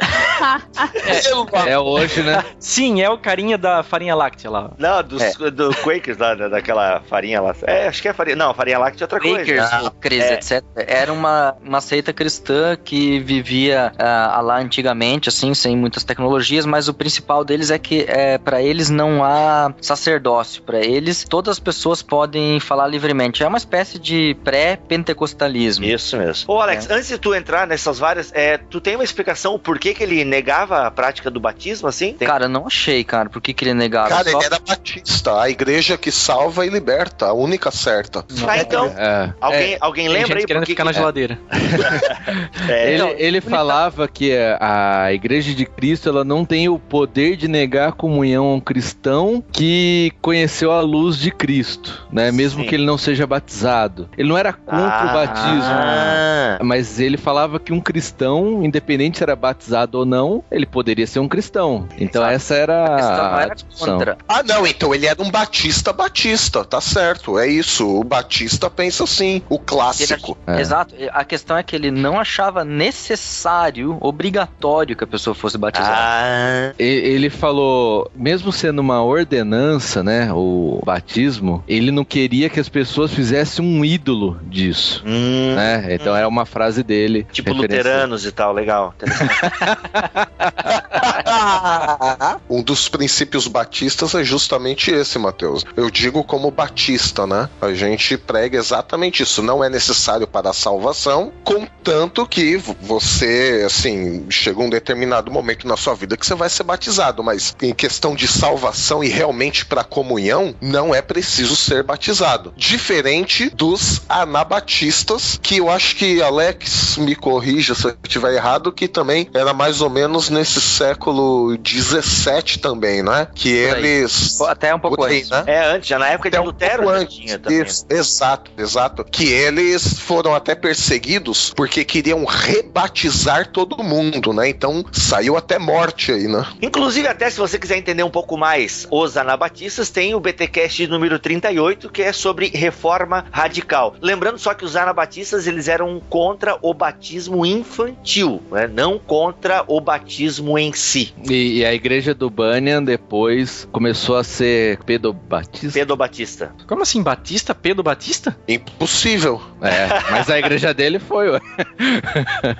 É hoje, né? Sim, é o carinha da farinha láctea lá. Não, dos, É. do Quakers lá, da- daquela farinha lá. É, acho que é farinha. Não, farinha láctea é outra coisa. Quakers, Ah, é. etc. Era uma, uma seita cristã que vivia ah, lá antigamente, assim, sem muitas tecnologias, mas o principal deles é que é, para eles não há sacerdócio. Para eles, todas as pessoas podem falar livremente. É uma espécie de pré-pentecostalismo. Isso mesmo. Ô, Alex, antes de tu entrar nessas várias, é, tu tem uma explicação o porquê que ele negava a prática do batismo, assim? Tem- Cara, não achei, cara, por que, que ele negava. Cara, Só- ele era batista, a igreja que salva e liberta, a única certa. Ah, então, É. alguém, alguém Tem lembra gente aí querendo por que ficar na que- geladeira. é, Ele, não, ele falava que a Igreja de Cristo ela não tem o poder de negar a comunhão a um cristão que conheceu a luz de Cristo, né? Mesmo Sim. que ele não seja batizado. Ele não era contra o batismo. Ah, Mas ele falava que um cristão, independente se era batizado ou não, ele poderia ser um cristão. Então Exato. essa era a a era discussão. contra. Ah, não, então ele era um batista batista, tá certo, é isso. O batista pensa assim, o clássico. É. Exato. A questão é que ele não achava necessário, obrigatório que a pessoa fosse batizada. ah, E- Ele falou, mesmo sendo uma ordenança, né, o batismo, ele não queria que as pessoas fizessem um ídolo disso, hum, né? Então era uma frase dele. tipo luteranos e tal, legal. um dos princípios batistas é justamente esse, Mateus. Eu digo como batista, né? A gente prega exatamente isso. Não é necessário para a salvação, contanto que você, assim, chega um determinado momento na sua vida que você vai ser batizado, mas em questão de salvação e realmente para comunhão, não é preciso ser batizado. Diferente dos anabatistas, que eu acho que Alex me corrija se eu estiver errado, que também era mais ou menos nesse século 17 também, né? Que eles até um pouco aí, antes. né? É, antes, já na época de Até um Lutero pouco também. Exato, exato. Que eles foram até perseguidos porque queriam rebatizar todo mundo, né? Então saiu até morte aí, né? Inclusive, até se você quiser entender um pouco mais os anabatistas, tem o BTcast número 38, que é sobre reforma radical. Lembrando só que os anabatistas, eles eram contra o batismo infantil, né? não contra o batismo em si. E, e a igreja do Bunyan depois começou a ser pedobatista. Pedro Batista. Como assim, Batista? Pedro Batista? Impossível. É, mas a igreja dele foi, ué.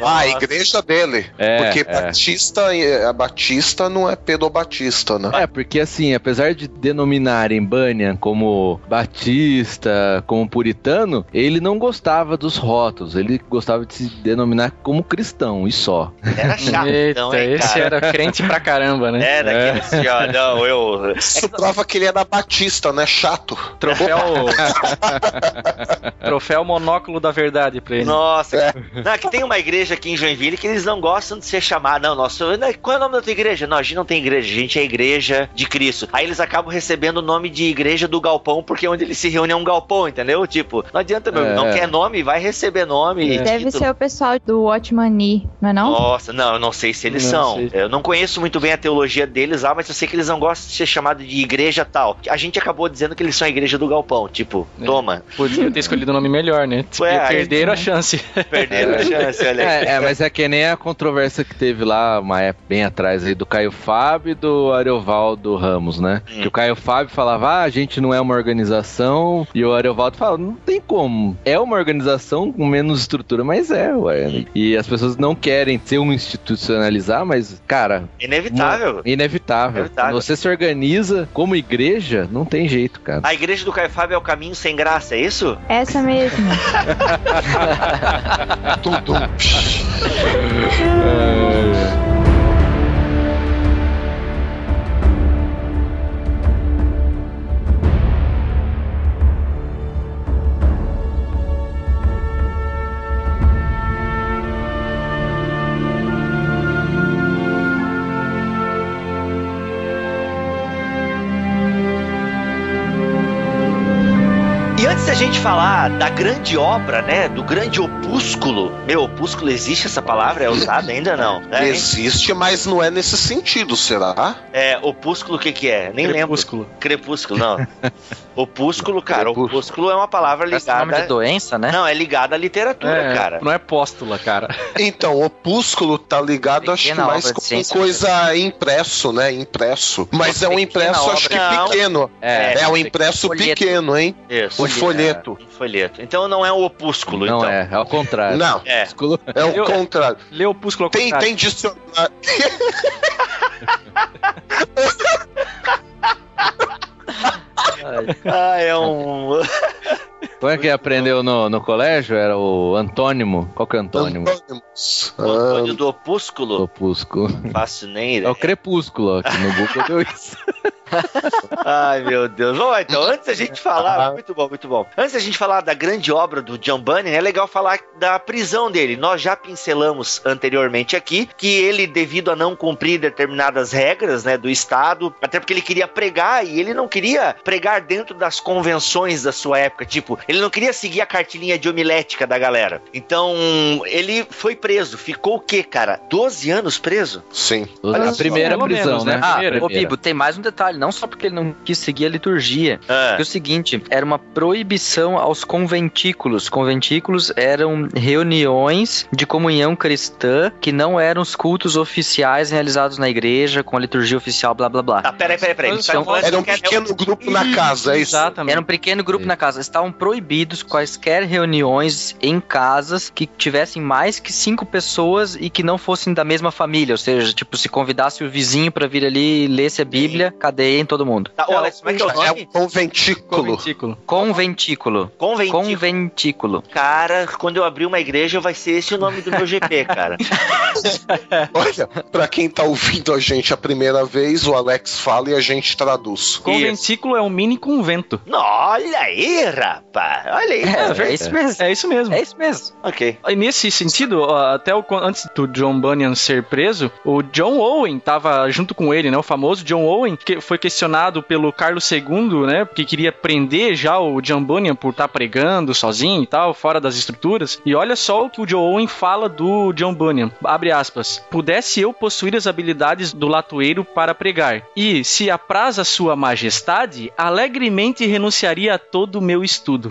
Ah, a igreja dele. É, porque é. Batista, a Batista não é pedobatista, né? É, porque assim, apesar de denominarem Bunyan como batista, como puritano, ele não gostava dos rótulos, ele gostava de se denominar como cristão e só. Era chato, Eita, então, hein, esse cara? era crente pra caramba, né? Era É. aquele assim, ó, não, eu... Isso prova que ele era batista, né? Chato. Troféu. Troféu monóculo da verdade pra ele. Nossa, não, é que tem uma igreja aqui em Joinville que eles não gostam de ser chamados. Não, nossa, né, qual é o nome da tua igreja? Não, a gente não tem igreja, a gente é a igreja de Cristo. Aí eles acabam recebendo o nome de igreja do galpão, porque onde eles se reúnem é um galpão, entendeu? Tipo, não adianta, meu, É. não quer nome, vai receber nome. e Deve ser o pessoal do Watchmani, não é não? Nossa, não, eu não sei se eles Não são. sei. Eu não conheço muito bem a teologia deles lá, mas eu sei que eles não gostam de ser chamados de igreja tal. A gente acabou dizendo que eles são a igreja do galpão. Tipo, É. toma, Podia ter escolhido o nome melhor, né? Ué, aí- Perderam a chance. perderam a chance, olha aí. É, é, mas é que nem a controvérsia que teve lá uma época bem atrás aí do Caio Fábio e do Ariovaldo Ramos, né? Hum. Que o Caio Fábio falava, ah, a gente não é uma organização, e o Ariovaldo fala, não tem como. É uma organização com menos estrutura, mas é, ué. E as pessoas não querem ser um institucionalizar, mas, cara, Inevitável. inevitável. Inevitável. Quando você se organiza como igreja, não tem jeito, cara. A igreja do Caio Fábio é o caminho sem graça, é isso? Essa mesmo. Tudo. E gente falar da grande obra, né, do grande opúsculo, meu, opúsculo existe essa palavra? É usada ainda não? É, hein? Existe, mas não é nesse sentido, será? é opúsculo o que que é? Nem Crepúsculo. lembro. Crepúsculo, não. opúsculo, cara, Crepúsculo. opúsculo é uma palavra Parece nome de ligada... doença, né? Não, é ligada à literatura, É, cara. Não é póstula, cara. Então, opúsculo tá ligado, acho que mais com ciência. coisa impresso, né? Impresso. Mas é um impresso, obra. acho que Não. pequeno. É, É, um impresso folheto. pequeno, hein? Isso. Um folheto. Um folheto. Então não é um opúsculo, Não então. é, é ao contrário. Não, É. Opúsculo- é o Eu- contrário. Lê opúsculo ao Tem, contrário. tem dicionário. Ah, é um... Como é que aprendeu no, no colégio? Era o antônimo. Qual que é o antônimo? Antônimos. o Antônio Ah, do opúsculo. Opúsculo. Faço nem É o crepúsculo, aqui no Google deu isso. Ai, meu Deus. Vamos lá, então, antes da gente falar. Muito bom, muito bom. Antes da gente falar da grande obra do John Bunyan, é legal falar da prisão dele. Nós já pincelamos anteriormente aqui que ele, devido a não cumprir determinadas regras né, do Estado, até porque ele queria pregar e ele não queria pregar dentro das convenções da sua época. Tipo, ele não queria seguir a cartilinha de homilética da galera. Então, ele foi preso. Ficou o quê, cara? 12 anos preso? Sim. a primeira prisão, menos, né? né? Ah, Primeira, ô Bibo, tem mais um detalhe detalhe, não só porque ele não quis seguir a liturgia. Ah. É o seguinte, era uma proibição aos conventículos. Conventículos eram reuniões de comunhão cristã que não eram os cultos oficiais realizados na igreja, com a liturgia oficial, blá blá blá. Tá, peraí, peraí, peraí. Então, Era um que é- pequeno grupo na casa, é isso? Exatamente. Era um pequeno grupo na casa. Estavam proibidos quaisquer reuniões em casas que tivessem mais que cinco pessoas e que não fossem da mesma família. Ou seja, tipo, se convidasse o vizinho pra vir ali e lesse a Bíblia, cadeia em todo mundo. Tá, ô, Alex, como é que é o É nome? um conventículo. Conventículo. Conventículo. Conventículo. Conventículo. Cara, quando eu abrir uma igreja, vai ser esse o nome do meu GP, cara. Olha, pra quem tá ouvindo a gente a primeira vez, o Alex fala e a gente traduz. Conventículo é um mini convento. Olha aí, rapaz. Olha aí. É, é isso mesmo. É isso mesmo. É isso mesmo. Ok. E Nesse sentido, ó, até o- antes do John Bunyan ser preso, o John Owen tava junto com ele, né? O famoso John Owen, que foi questionado pelo Carlos II, né? Que queria prender já o John Bunyan por estar pregando sozinho e tal, fora das estruturas. E olha só o que o John Owen fala do John Bunyan. Abre aspas. Pudesse eu possuir as habilidades do latoeiro para pregar. E, se apraz a sua majestade, alegremente renunciaria a todo o meu estudo.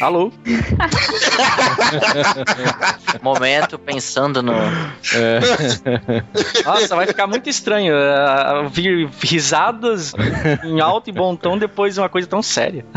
Alô? Momento pensando no. Nossa, vai ficar muito estranho uh, ouvir risadas em alto e bom tom depois de uma coisa tão séria.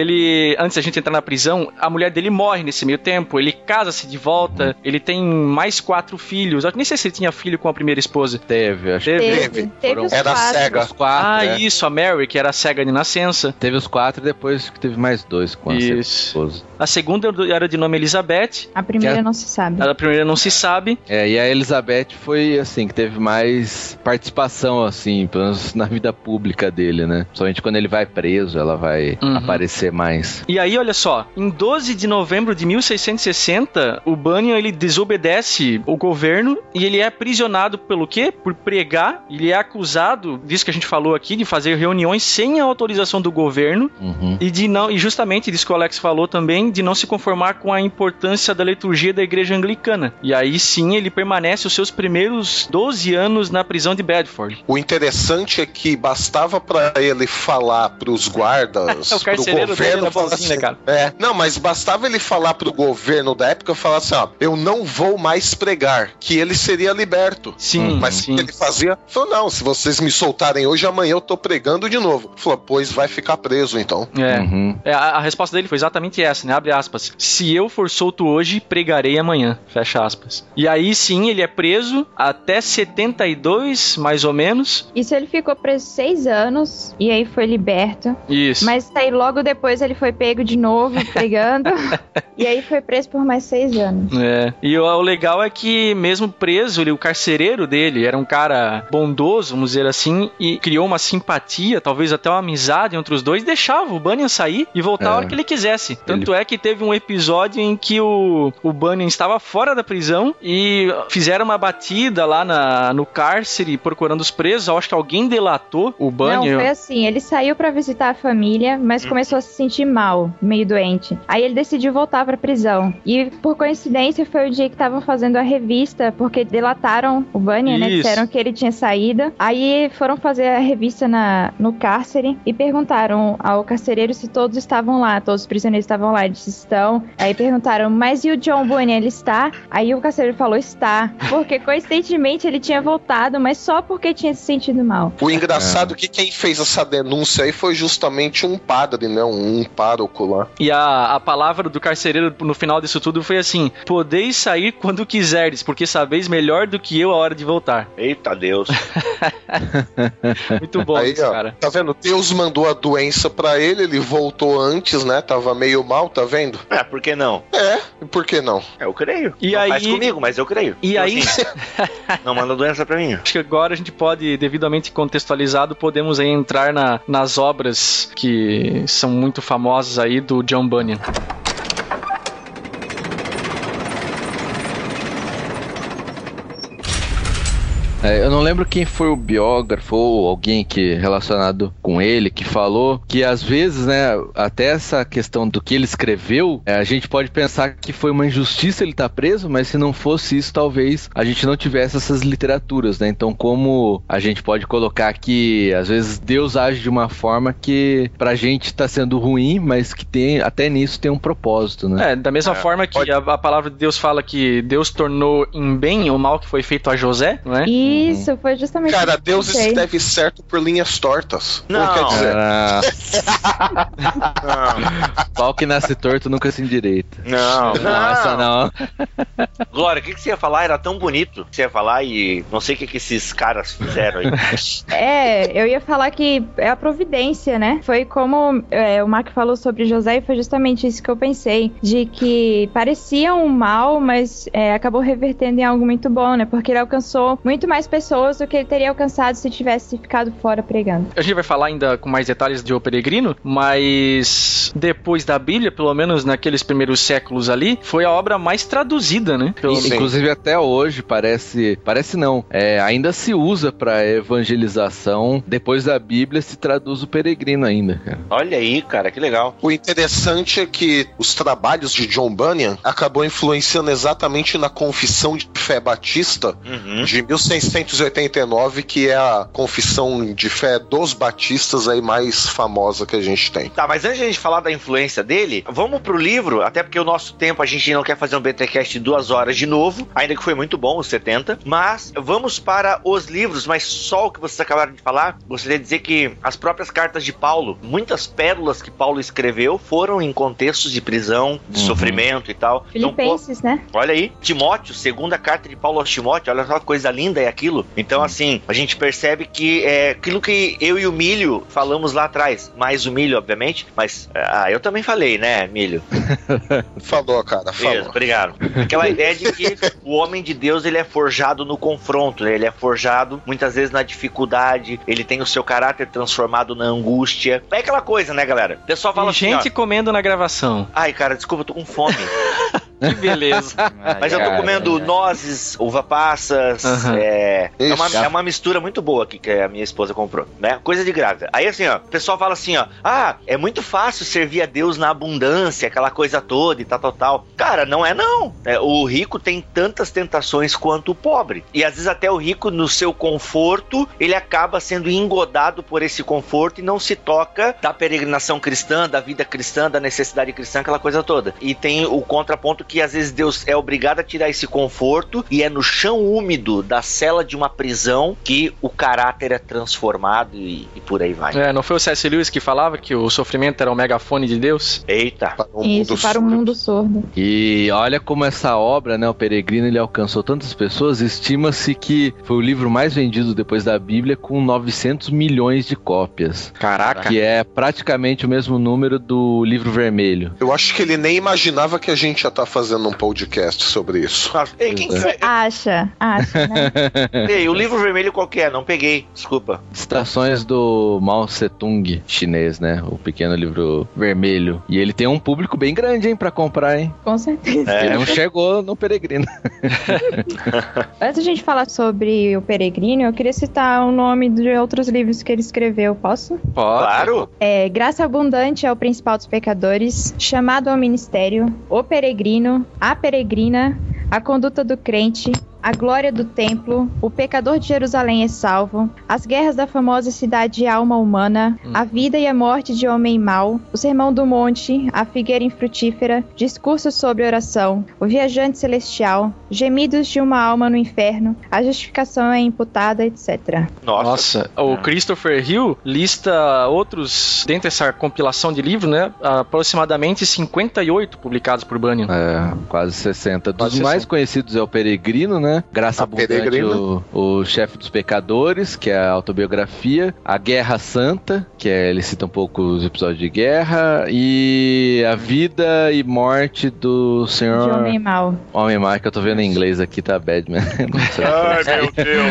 Ele, antes da gente entrar na prisão, a mulher dele morre nesse meio tempo. Ele casa-se de volta. Ele tem mais quatro filhos. Eu nem sei se ele tinha filho com a primeira esposa. Teve, acho que Teve. Teve, teve os Era quatro. cega. os quatro. Ah, né? isso, a Mary, que era cega de nascença. Teve os quatro e depois que teve mais dois com a segunda Isso. esposa. A segunda era de nome Elizabeth. A primeira Que é- não se sabe. A primeira não se sabe. É, e a Elizabeth foi assim, que teve mais participação, assim, pelo menos na vida pública dele, né? Somente quando ele vai preso, ela vai Uhum. aparecer mais. E aí, olha só, em 12 de novembro de 1660, o Bunyan ele desobedece o governo e ele é aprisionado pelo quê? Por pregar. Ele é acusado, disso que a gente falou aqui, de fazer reuniões sem a autorização do governo Uhum. e de não, e justamente disso que o Alex falou também, de não se conformar com a importância da liturgia da igreja anglicana. E aí sim ele permanece os seus primeiros 12 anos na prisão de Bedford. O interessante é que bastava pra ele falar pros guardas, O pro carcereiro dele governo, falar bonzinho, né, assim, cara? É, não, mas bastava ele falar pro governo da época falar assim, ó, eu não vou mais pregar, que ele seria liberto. Sim, Mas o sim. que ele fazia? Falou, não, se vocês me soltarem hoje, amanhã eu tô pregando de novo. Falou, pois vai ficar preso então. É. Uhum. É, a, a resposta dele foi exatamente essa, né? Abre aspas. Se eu for solto hoje, pregarei amanhã. Fecha aspas. E aí sim, ele é preso até 72, mais ou menos. Isso ele ficou preso seis anos e aí foi liberto. Isso. Mas aí logo depois ele foi pego de novo, pregando. e aí foi preso por mais seis anos. É. E o, o legal é que, mesmo preso, ele, o carcereiro dele era um cara bondoso, vamos dizer assim, e criou uma simpatia, talvez até uma amizade entre os dois, deixava o Bunyan sair e voltar a É. hora que ele quisesse. Tanto é que teve um episódio em que o, o Bunyan estava fora da prisão e fizeram uma batida lá na, no cárcere procurando os presos. Eu acho que alguém delatou o Não, Bunyan. foi assim, ele saiu pra visitar a família, mas começou a se sentir mal, meio doente. Aí ele decidiu voltar pra prisão. E por coincidência foi o dia que estavam fazendo a revista, porque delataram o Bunyan, né? Disseram que ele tinha saído. Aí foram fazer a revista na, no cárcere e perguntaram ao carcereiro se todos estavam lá, todos os prisioneiros estavam lá, eles estão. Aí perguntaram, mas e o John Bunyan, ele está? Aí o carcereiro falou, está. Porque coincidentemente ele tinha voltado, mas só porque tinha se sentido mal. O engraçado é que quem fez essa denúncia aí foi justamente um padre, né? Um, um pároco lá. E a, a palavra do carcereiro no final disso tudo foi assim: Podeis sair quando quiserdes, porque sabeis melhor do que eu a hora de voltar. Eita Deus. Muito bom aí, isso, ó, cara. tá vendo? Deus mandou a doença pra ele, ele voltou antes, né? Tava meio mal, tá vendo? É, por que não? É, e por que não? Eu creio. E não aí- faz comigo, mas eu creio. E Então, aí- assim, não manda doença pra mim. Acho que agora a gente pode, devidamente contextualizado, podemos aí entrar na- nas obras que são muito famosas aí do John Bunyan. É, eu não lembro quem foi o biógrafo ou alguém que relacionado com ele que falou que às vezes, né, até essa questão do que ele escreveu, é, a gente pode pensar que foi uma injustiça ele estar preso, mas se não fosse isso, talvez a gente não tivesse essas literaturas, né? Então, como a gente pode colocar que às vezes Deus age de uma forma que pra gente tá sendo ruim, mas que tem até nisso tem um propósito, né? É, da mesma forma que a, a palavra de Deus fala que Deus tornou em bem o mal que foi feito a José, não é? Isso, foi justamente Cara, Deus pensei. escreve certo por linhas tortas. Não. Quer dizer, Ah, Não, pau que nasce torto nunca se endireita. não. Não, essa não. Glória, o que, que você ia falar? Era tão bonito que você ia falar e não sei o que, que esses caras fizeram aí. É, eu ia falar que é a providência, né? Foi como é, o Mark falou sobre José e foi justamente isso que eu pensei. De que parecia um mal, mas é, acabou revertendo em algo muito bom, né? Porque ele alcançou muito mais pessoas do que ele teria alcançado se tivesse ficado fora pregando. A gente vai falar ainda com mais detalhes de O Peregrino, mas depois da Bíblia, pelo menos naqueles primeiros séculos ali, foi a obra mais traduzida, né? Pelo-. Inclusive até hoje parece, parece não, é, ainda se usa para evangelização. Depois da Bíblia se traduz o peregrino ainda, cara. Olha aí, cara, que legal. O interessante é que os trabalhos de John Bunyan acabou influenciando exatamente na Confissão de Fé Batista Uhum. de 1689, que é a confissão de fé dos batistas aí mais famosa que a gente tem. Tá, mas antes de a gente falar da influência dele, vamos pro livro, até porque o nosso tempo a gente não quer fazer um BTcast de duas horas de novo, ainda que foi muito bom, os 70. Mas vamos para os livros, mas só o que vocês acabaram de falar, gostaria de dizer que as próprias cartas de Paulo, muitas pérolas que Paulo escreveu foram em contextos de prisão, de Uhum. sofrimento e tal. Então, pô, Filipenses, né? Olha aí, Timóteo, segunda carta de Paulo aos Timóteo, olha só que coisa linda é aquilo. Então, assim, a gente percebe que é aquilo que eu e o Milho falamos lá atrás. Mais o Milho, obviamente, mas ah, eu também falei, né, Milho? Falou, cara, Isso, falou. obrigado. Aquela ideia de que o homem de Deus ele é forjado no confronto, né? ele é forjado muitas vezes na dificuldade, ele tem o seu caráter transformado na angústia. É aquela coisa, né, galera? O pessoal fala E assim, gente ó, comendo na gravação. ai, cara, desculpa, eu tô com fome. Que beleza. Mas eu tô comendo nozes, uva passas, Aham. é, é, uma, é uma mistura muito boa aqui que a minha esposa comprou, né? Coisa de grávida. Aí assim, ó, o pessoal fala assim, ó, ah, é muito fácil servir a Deus na abundância, aquela coisa toda e tal, tal, tal. Cara, não é não. É, o rico tem tantas tentações quanto o pobre. E às vezes até o rico, no seu conforto, ele acaba sendo engodado por esse conforto e não se toca da peregrinação cristã, da vida cristã, da necessidade cristã, aquela coisa toda. E tem o contraponto que às vezes Deus é obrigado a tirar esse conforto e é no chão úmido da cela de uma prisão que o caráter é transformado e, e por aí vai. É, não foi o C.S. Lewis que falava que o sofrimento era o megafone de Deus? Eita. Para o Isso, mundo para o surdo. mundo surdo. E olha como essa obra, né, o Peregrino, ele alcançou tantas pessoas. Estima-se que foi o livro mais vendido depois da Bíblia, com 900 milhões de cópias, Caraca. que é praticamente o mesmo número do livro vermelho. Eu acho que ele nem imaginava que a gente ia estar fazendo um podcast sobre isso. Nossa, Ei, quem que? Acha, acha, né? Ei, o livro vermelho qual que é? Não peguei, desculpa. Citações do Mao Tse-tung chinês, né? O pequeno livro vermelho. E ele tem um público bem grande, hein, pra comprar, hein? Com certeza. É. Ele não chegou no Peregrino. Antes de a gente falar sobre o Peregrino, eu queria citar o nome de outros livros que ele escreveu. Posso? Pode. Claro. É Graça Abundante é o Principal dos Pecadores, Chamado ao Ministério, O Peregrino, A Peregrina, A Conduta do Crente, A Glória do Templo, O Pecador de Jerusalém é Salvo, As Guerras da Famosa Cidade e Alma Humana, A Vida e a Morte de Homem Mau, O Sermão do Monte, A Figueira Infrutífera, Discurso sobre Oração, O Viajante Celestial, Gemidos de uma Alma no Inferno, A Justificação é Imputada, etc. Nossa. Nossa, o Christopher Hill lista outros, dentro dessa compilação de livros, né? Aproximadamente 58 publicados por Bunyan. É, quase 60. Dos Quase mais 60. conhecidos é o Peregrino, né? Graça A Abundante, o, o Chefe dos Pecadores, que é a autobiografia. A Guerra Santa, que é, ele cita um pouco os episódios de guerra. E a Vida e Morte do De Senhor Homem Mau. Homem Mar, que eu tô vendo em inglês aqui, tá bad, man. Não sei. Ai, meu Deus.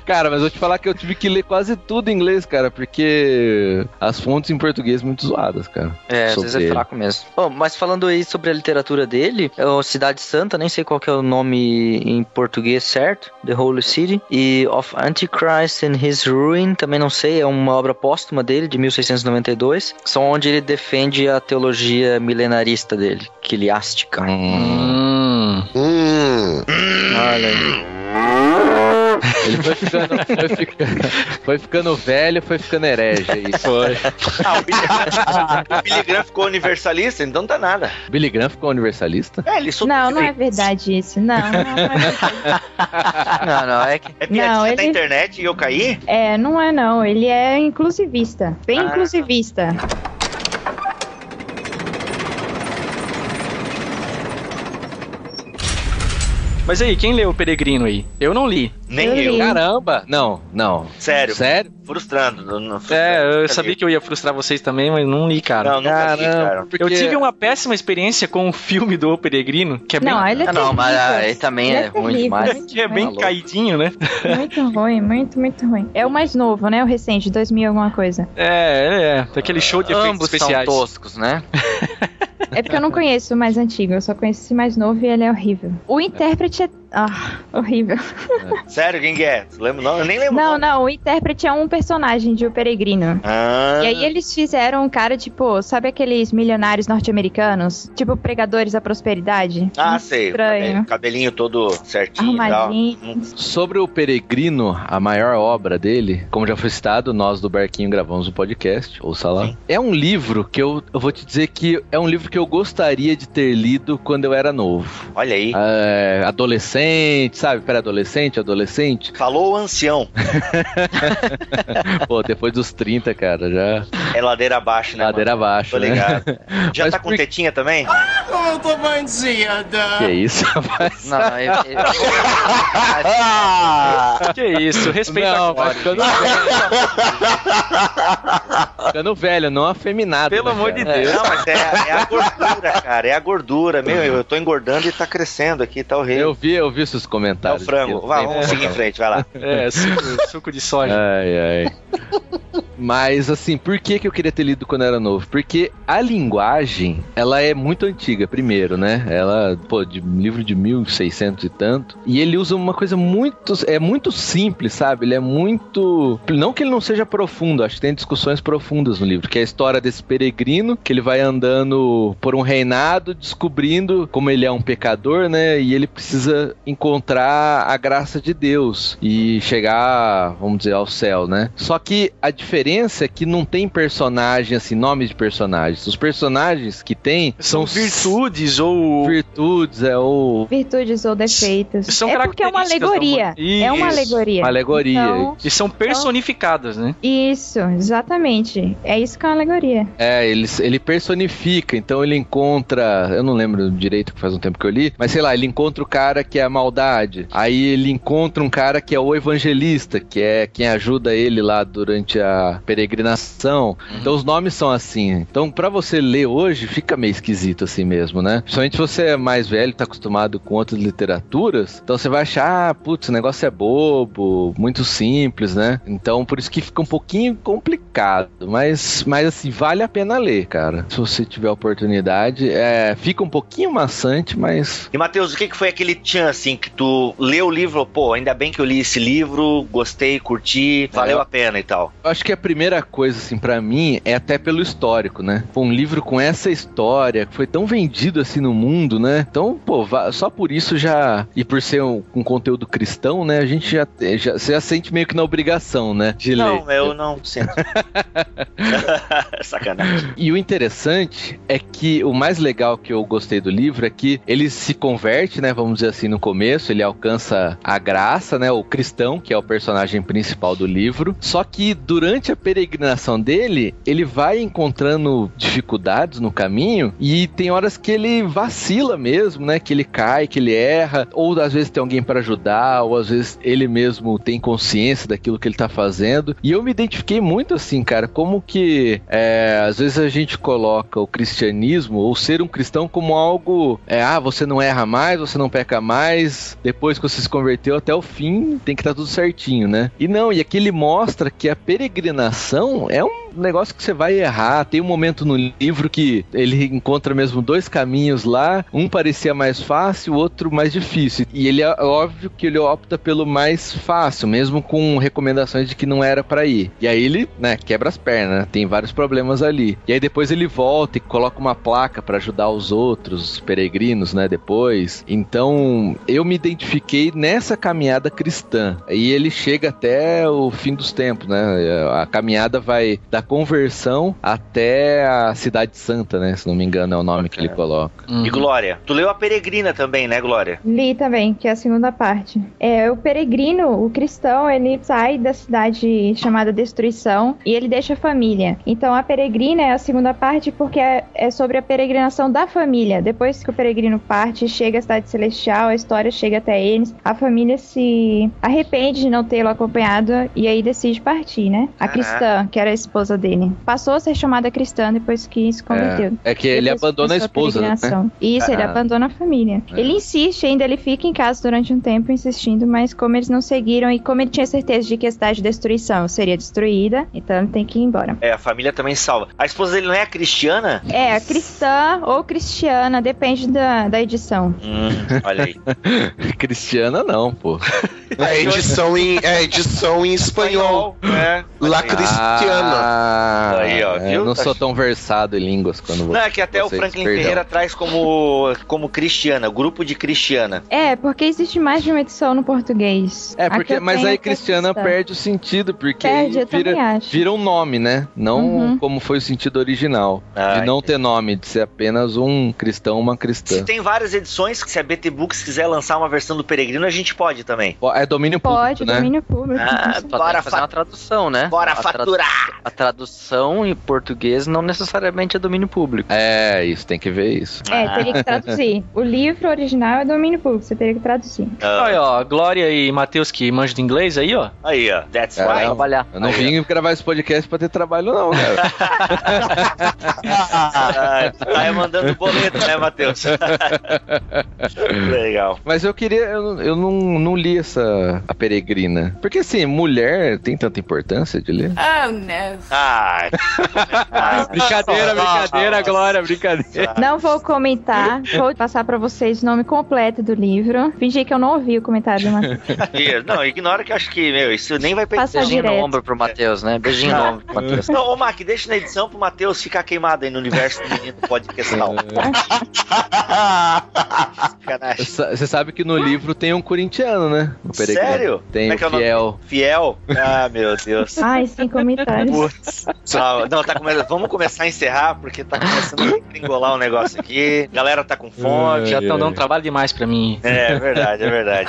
cara, mas vou te falar que eu tive que ler quase tudo em inglês, cara, porque as fontes em português muito zoadas, cara. É, às vezes é fraco mesmo. Bom, mas falando aí sobre a literatura dele, eu no Cidade Santa, nem sei qual que é o nome em português certo, The Holy City, e Of Antichrist and His Ruin, também não sei, é uma obra póstuma dele, de 1692, são onde ele defende a teologia milenarista dele, quiliástica. Hum. Hum. Olha aí. Ele foi ficando, foi ficando, foi ficando velho, foi ficando herege aí. Foi. Ah, o Billy, Graham, o Billy Graham ficou universalista, então não tá nada. Billy Graham ficou universalista? É, ele Não, não é verdade isso. Não, não, não é verdade. Não, não, é que É piadinha Não, da ele- internet e eu caí? É, não é não. Ele é inclusivista. Bem Ah. inclusivista. Mas aí, quem leu o Peregrino aí? Eu não li. Nem Eu eu. Caramba! Não, não. Sério. Sério? Frustrando. Não, não, É, eu sabia que eu ia frustrar vocês também, mas não li, cara. Não, nunca li, cara. Porque... Eu tive uma péssima experiência com o filme do O Peregrino, que é bem, Não, ele é Ah, não, mas aí também Ele é ruim terrível, demais. que é bem ruim. caidinho, né? Muito ruim, muito, muito ruim. É o mais novo, né? O recente, 2000 alguma coisa. É, é, daquele show de efeitos Ambos especiais. são toscos, né? É porque eu não conheço o mais antigo, eu só conheço esse mais novo e ele é horrível. O intérprete é. Ah, horrível. Sério, quem que é? Você lembra o nome? Eu nem lembro. Não, não, o intérprete é um personagem de O Peregrino. Ah, E aí eles fizeram um cara, tipo, sabe aqueles milionários norte-americanos? Tipo, pregadores da prosperidade? ah Muito sei. Estranho. Cabelinho todo certinho tal. Arrumadinho. Sobre o Peregrino, a maior obra dele, como já foi citado, nós do Barquinho gravamos um podcast, ouça lá. Sim. É um livro que eu, eu vou te dizer que é um livro que eu gostaria de ter lido quando eu era novo. Olha aí. É, adolescente, sabe? Pré-adolescente, adolescente. Falou o ancião. Pô, depois dos 30, cara, já É ladeira abaixo, né? ladeira mano? abaixo, Tô né? ligado. Já Mas tá com por- tetinha também? Que isso, rapaz? Não, eu, eu- Que isso, respeita Não, a Glória. ficando velho. ficando velho, não afeminado. Pelo né, amor de Deus. Não, mas é, é a gordura, cara. É a gordura. Meu, eu tô engordando e tá crescendo aqui, tá horrível. Eu vi, eu vi seus É o comentários. frango. eu vamos seguir em frente, vai lá. É, suco, suco de soja. Ai, ai. Mas assim, por que, que eu queria ter lido quando era novo? Porque a linguagem, ela é muito antiga, primeiro, né? Ela, pô, de livro de 1600 e tanto. E ele usa uma coisa muito. É muito simples, sabe? Ele é muito. Não que ele não seja profundo, acho que tem discussões profundas no livro, que é a história desse peregrino, que ele vai andando por um reinado, descobrindo como ele é um pecador, né? E ele precisa encontrar a graça de Deus e chegar, vamos dizer, ao céu, né? Só que a diferença é que não tem personagem, assim, nomes de personagens. Os personagens que tem São são virtudes ou. virtudes, é ou Virtudes ou defeitos. São é porque é uma alegoria. humanidade. É uma Isso. alegoria. uma alegoria. Então, E são personificadas, né? isso, exatamente. É isso que é uma alegoria. É, ele, ele personifica, então ele encontra. Eu não lembro direito, que faz um tempo que eu li, mas sei lá, ele encontra o cara que é a maldade. Aí ele encontra um cara que é o evangelista, que é quem ajuda ele lá durante a peregrinação. Então os nomes são assim. Então pra você ler hoje, fica meio esquisito assim mesmo, né? Principalmente se você é mais velho, tá acostumado com outras literaturas, então você vai achar, ah, putz, o negócio é bobo, muito simples, né? Então por isso que fica um pouquinho complicado, mas, mas assim, vale a pena ler, cara. Se você tiver oportunidade, é, fica um pouquinho maçante, mas E, Matheus, o que, que foi aquele tchan, assim, que tu leu o livro, pô, ainda bem que eu li esse livro, gostei, curti, valeu É. a pena e tal. Eu acho que a primeira coisa, assim, pra mim, é até pelo histórico, né? Pô, um livro com essa história, que foi tão vendido assim no mundo, né? Então, pô, só por isso já. E por ser um, um conteúdo cristão, né? A gente já, já, você já sente meio que na obrigação, né? De ler. Não, eu não sinto. Sacanagem. E o interessante é que o mais legal que eu gostei do livro é que ele se converte, né? Vamos dizer assim, no começo, ele alcança a graça, né? O cristão, que é o personagem principal do livro. Só que durante a peregrinação dele, ele vai encontrando dificuldades no caminho e tem horas que ele vacila mesmo, né? Que ele cai, que ele erra, ou às vezes tem alguém para ajudar, ou às vezes ele mesmo tem consciência daquilo que ele tá fazendo. E eu me identifiquei muito assim, cara, como que é, às vezes a gente coloca o cristianismo ou ser um cristão como algo, é, ah, você não erra mais, você não peca mais, depois que você se converteu até o fim, tem que estar tudo certinho, né? E não, e aqui ele mostra que a peregrinação é um um negócio que você vai errar. Tem um momento no livro que ele encontra mesmo dois caminhos lá, um parecia mais fácil, o outro mais difícil. E ele é óbvio que ele opta pelo mais fácil, mesmo com recomendações de que não era para ir. E aí ele, né, quebra as pernas, né? tem vários problemas ali. E aí depois ele volta e coloca uma placa para ajudar os outros peregrinos, né, depois. Então, eu me identifiquei nessa caminhada cristã. E ele chega até o fim dos tempos, né? A caminhada vai da conversão até a cidade santa, né? Se não me engano é o nome que ele coloca. Uhum. E Glória, tu leu a Peregrina também, né, Glória? Li também, que é a segunda parte. É, o peregrino, o cristão, ele sai da cidade chamada Destruição e ele deixa a família. Então a peregrina é a segunda parte porque é, é sobre a peregrinação da família. Depois que o peregrino parte, chega à cidade celestial, a história chega até eles, a família se arrepende de não tê-lo acompanhado e aí decide partir, né? A cristã, que era a esposa dele. Passou a ser chamada cristã depois que se converteu. É que ele Depois abandona a esposa, né? Isso, ele Ah. abandona a família. É. Ele insiste ainda, ele fica em casa durante um tempo insistindo, mas como eles não seguiram e como ele tinha certeza de que a cidade de destruição seria destruída, então ele tem que ir embora. É, a família também salva. A esposa dele não é a Cristiana? É, a cristã ou cristiana, depende da, da edição. Hum, olha aí. Cristiana não, pô. É edição em, é edição em espanhol. É. La Cristiana. Ah, Aí, ó, eu viu? não Tá sou tão versado em línguas quando Não, é que até o Franklin perdão. Ferreira traz como, como Cristiana, grupo de Cristiana. É, porque existe mais de uma edição no português. É, porque, mas aí é é Cristiana perde o sentido, porque Perde, vira, acho. vira um nome, né? Não Uhum. como foi o sentido original. Ah, de não ter nome, de ser apenas um cristão, uma cristã. Se tem várias edições, que se a BT Books quiser lançar uma versão do Peregrino, a gente pode também. É domínio Pode, público, né? domínio público. Ah, bora fazer fa- uma tradução, né? Bora a tra- faturar! A tradução em português não necessariamente é domínio público. É, isso, tem que ver isso. É, teria que traduzir. O livro original é domínio público, você teria que traduzir. Ah, Olha, ó, Glória e Matheus que manjam de inglês aí, ó. aí, ó. That's Caramba. right. Trabalhar. Eu não Aí, vim gravar esse podcast pra ter trabalho, não, cara. Ah, tá mandando boleto, né, Matheus? Legal. Mas eu queria. Eu, eu não, não li essa. A Peregrina. Porque assim, mulher tem tanta importância de ler? Oh, no. Ah, ah, Brincadeira, brincadeira, Glória, brincadeira. Não vou comentar, vou passar pra vocês o nome completo do livro. Fingir que eu não ouvi o comentário do Matheus. Não, ignora que eu acho que, meu, isso nem vai pegar. Passa Beijinho direto. no ombro pro Matheus, né? Beijinho no ombro pro Matheus. Não, ô Mac, deixa na edição pro Matheus ficar queimado aí no universo do menino. Sacanagem. Você sabe que no livro tem um corintiano, né? Sério? Tem Como é o que é o nome? Fiel. Fiel? Ah, meu Deus. Ai, sem comentários. Putz. Não, não, tá começando. Vamos começar a encerrar, porque tá começando a engolar o negócio aqui. Galera tá com fome. Já estão dando trabalho demais pra mim. É, é verdade, é verdade.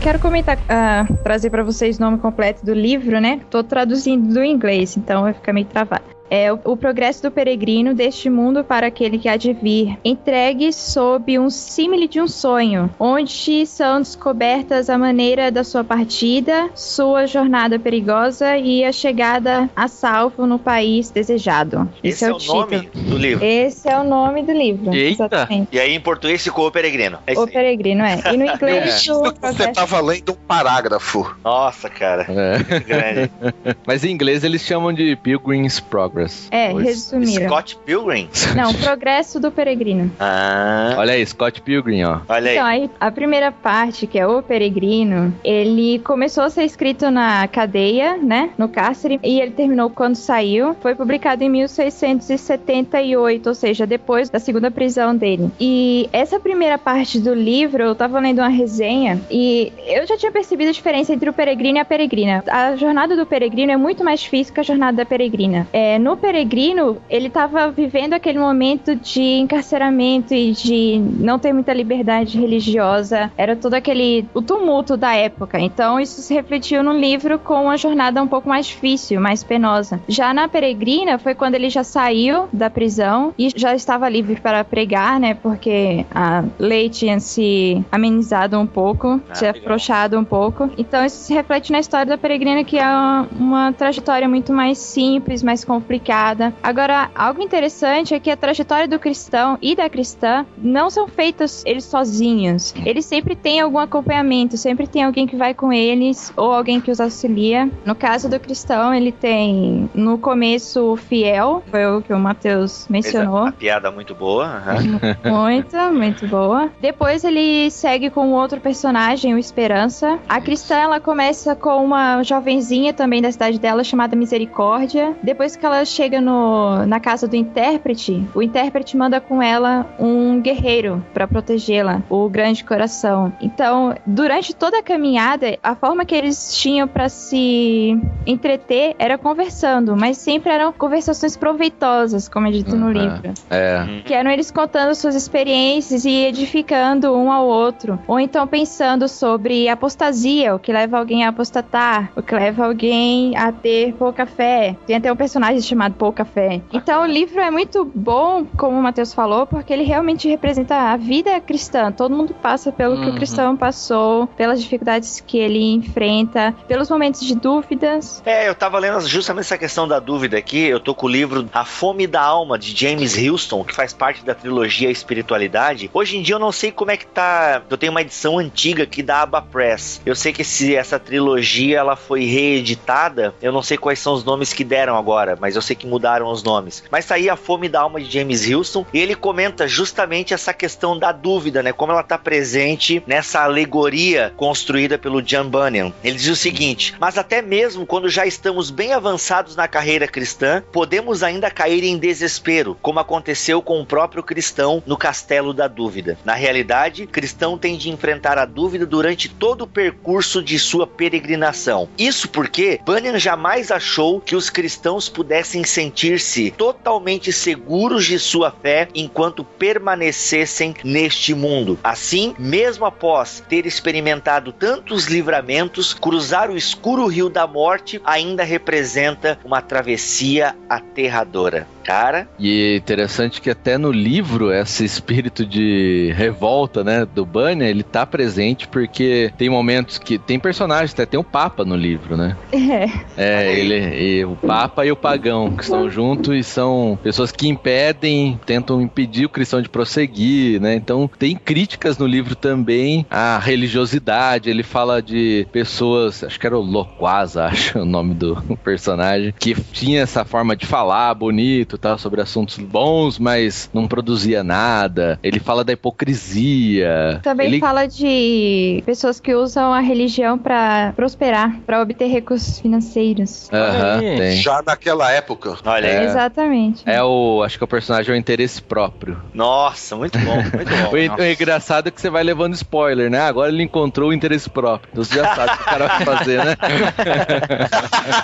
Quero comentar, ah, trazer pra vocês o nome completo do livro, né? Tô traduzindo do inglês, então vai ficar meio travado. É o, o progresso do peregrino deste mundo para aquele que há de vir, entregue sob um símile de um sonho, onde são descobertas a maneira da sua partida, sua jornada perigosa e a chegada a salvo no país desejado. Esse é o nome do livro. Esse é o nome do livro. Eita! Exatamente. E aí em português ficou o peregrino. É O peregrino, é. E no inglês, o Você progresso tava lendo um parágrafo. Nossa, cara. É. Grande. Mas em inglês eles chamam de Pilgrim's Progress. É, Pois. resumiram. Scott Pilgrim? Não, progresso do peregrino. Ah, Olha aí, Scott Pilgrim, ó. olha aí. Então, aí, a primeira parte, que é o peregrino, ele começou a ser escrito na cadeia, né, no cárcere, e ele terminou quando saiu. Foi publicado em 1678, ou seja, depois da segunda prisão dele. E essa primeira parte do livro, eu tava lendo uma resenha, e eu já tinha percebido a diferença entre o peregrino e a peregrina. A jornada do peregrino é muito mais difícil que a jornada da peregrina. É, no peregrino, ele estava vivendo aquele momento de encarceramento e de não ter muita liberdade religiosa. Era todo aquele o tumulto da época. Então isso se refletiu no livro com uma jornada um pouco mais difícil, mais penosa. Já na peregrina foi quando ele já saiu da prisão e já estava livre para pregar, né? Porque a lei tinha se amenizado um pouco, Ah, se afrouxado um pouco. Então isso se reflete na história da peregrina que é uma, uma trajetória muito mais simples, mais complicada complicada. Agora, algo interessante é que a trajetória do cristão e da cristã não são feitas eles sozinhos. Eles sempre têm algum acompanhamento, sempre tem alguém que vai com eles ou alguém que os auxilia. No caso do cristão, ele tem no começo o fiel, foi o que o Matheus mencionou. Uma piada muito boa. aham. Muito, muito boa. Depois ele segue com outro personagem, o Esperança. A cristã, ela começa com uma jovenzinha também da cidade dela, chamada Misericórdia. Depois que ela chega no, na casa do intérprete, o intérprete manda com ela um guerreiro para protegê-la, o Grande Coração. Então, durante toda a caminhada, a forma que eles tinham para se entreter era conversando, mas sempre eram conversações proveitosas, como é dito no Uhum. livro. É. Que eram eles contando suas experiências e edificando um ao outro. Ou então pensando sobre apostasia, o que leva alguém a apostatar, o que leva alguém a ter pouca fé. Tem até um personagem chamado Pouca Fé. Então o livro é muito bom, como o Matheus falou, porque ele realmente representa a vida cristã. Todo mundo passa pelo que Uhum. o cristão passou, pelas dificuldades que ele enfrenta, pelos momentos de dúvidas. É, eu tava lendo justamente essa questão da dúvida aqui. Eu tô com o livro A Fome da Alma, de James Houston, que faz parte da trilogia Espiritualidade. Hoje em dia eu não sei como é que tá. Eu tenho uma edição antiga aqui da Aba Press. Eu sei que esse- essa trilogia ela foi reeditada. Eu não sei quais são os nomes que deram agora, mas eu sei que mudaram os nomes. Mas tá aí A Fome da Alma de James Houston. E ele comenta justamente essa questão da dúvida, né? Como ela tá presente nessa alegoria construída pelo John Bunyan. Ele diz o seguinte: Mas até mesmo quando já estamos bem avançados na carreira cristã, podemos ainda cair em desespero, como aconteceu com o próprio cristão no castelo da dúvida. Na realidade, cristão tem de enfrentar a dúvida durante todo o percurso de sua peregrinação. Isso porque Bunyan jamais achou que os cristãos pudessem sentir-se totalmente seguros de sua fé enquanto permanecessem neste mundo. Assim, mesmo após ter experimentado tantos livramentos, cruzar o escuro rio da morte ainda representa uma travessia aterradora. Cara, E é interessante que até no livro, esse espírito de revolta, né, do Bunyan, ele tá presente porque tem momentos que tem personagens, até tem o Papa no livro, né? É. É, ele, e o Papa e o Pagão, que estão juntos e são pessoas que impedem, tentam impedir o cristão de prosseguir, né? Então tem críticas no livro também à religiosidade. Ele fala de pessoas, acho que era o Loquaza, acho o nome do personagem, que tinha essa forma de falar bonito, tal, sobre assuntos bons, mas não produzia nada. Ele fala da hipocrisia. Também ele... fala de pessoas que usam a religião pra prosperar, pra obter recursos financeiros. Aham, tem. Já naquela época. olha aí. É. Exatamente. É o. Acho que o personagem é o interesse próprio. Nossa, muito bom, muito bom. O, o engraçado é que você vai levando spoiler, né? Agora ele encontrou o interesse próprio. Então você já sabe o que o cara vai fazer, né?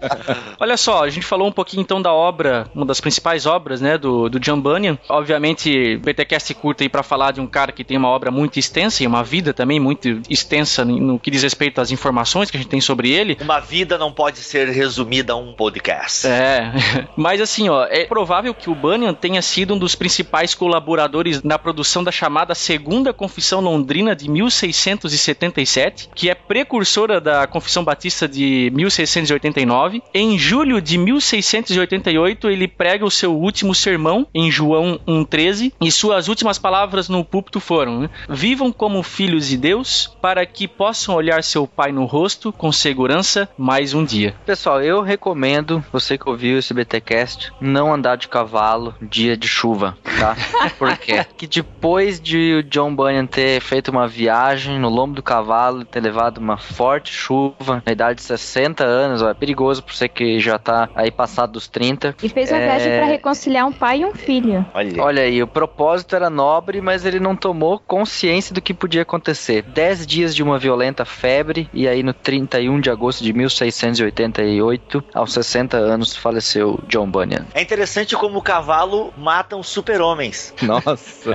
Olha só, a gente falou um pouquinho então da obra, uma das principais obras, né, do, do John Bunyan. Obviamente, BTcast curta aí pra falar de um cara que tem uma obra muito extensa e uma vida também muito extensa no, no que diz respeito às informações que a gente tem sobre ele. Uma vida não pode ser resumida a um podcast. É, mas assim, ó, é provável que o Bunyan tenha sido um dos principais colaboradores na produção da chamada Segunda Confissão Londrina de 1677, que é precursora da Confissão Batista de 1689. Em julho de 1688, ele prega o seu último sermão em João 1,13 e suas últimas palavras no púlpito foram: né, Vivam como filhos de Deus, para que possam olhar seu Pai no rosto com segurança mais um dia. Pessoal, eu recomendo, você que ouviu esse BTcast, não andar de cavalo dia de chuva, tá? Por quê? que depois de o John Bunyan ter feito uma viagem no lombo do cavalo, ter levado uma forte chuva na idade de 60 anos, ó, é perigoso pra você que já tá aí passado dos 30. E fez uma É. viagem pra reconciliar um pai e um filho. Olha. Olha aí, o propósito era nobre, mas ele não tomou consciência do que podia acontecer. Dez dias de uma violenta febre, e aí no 31 de agosto de 1688, aos 60 anos, faleceu John Bunyan. É interessante como o cavalo mata um super-homem. Homens. Nossa.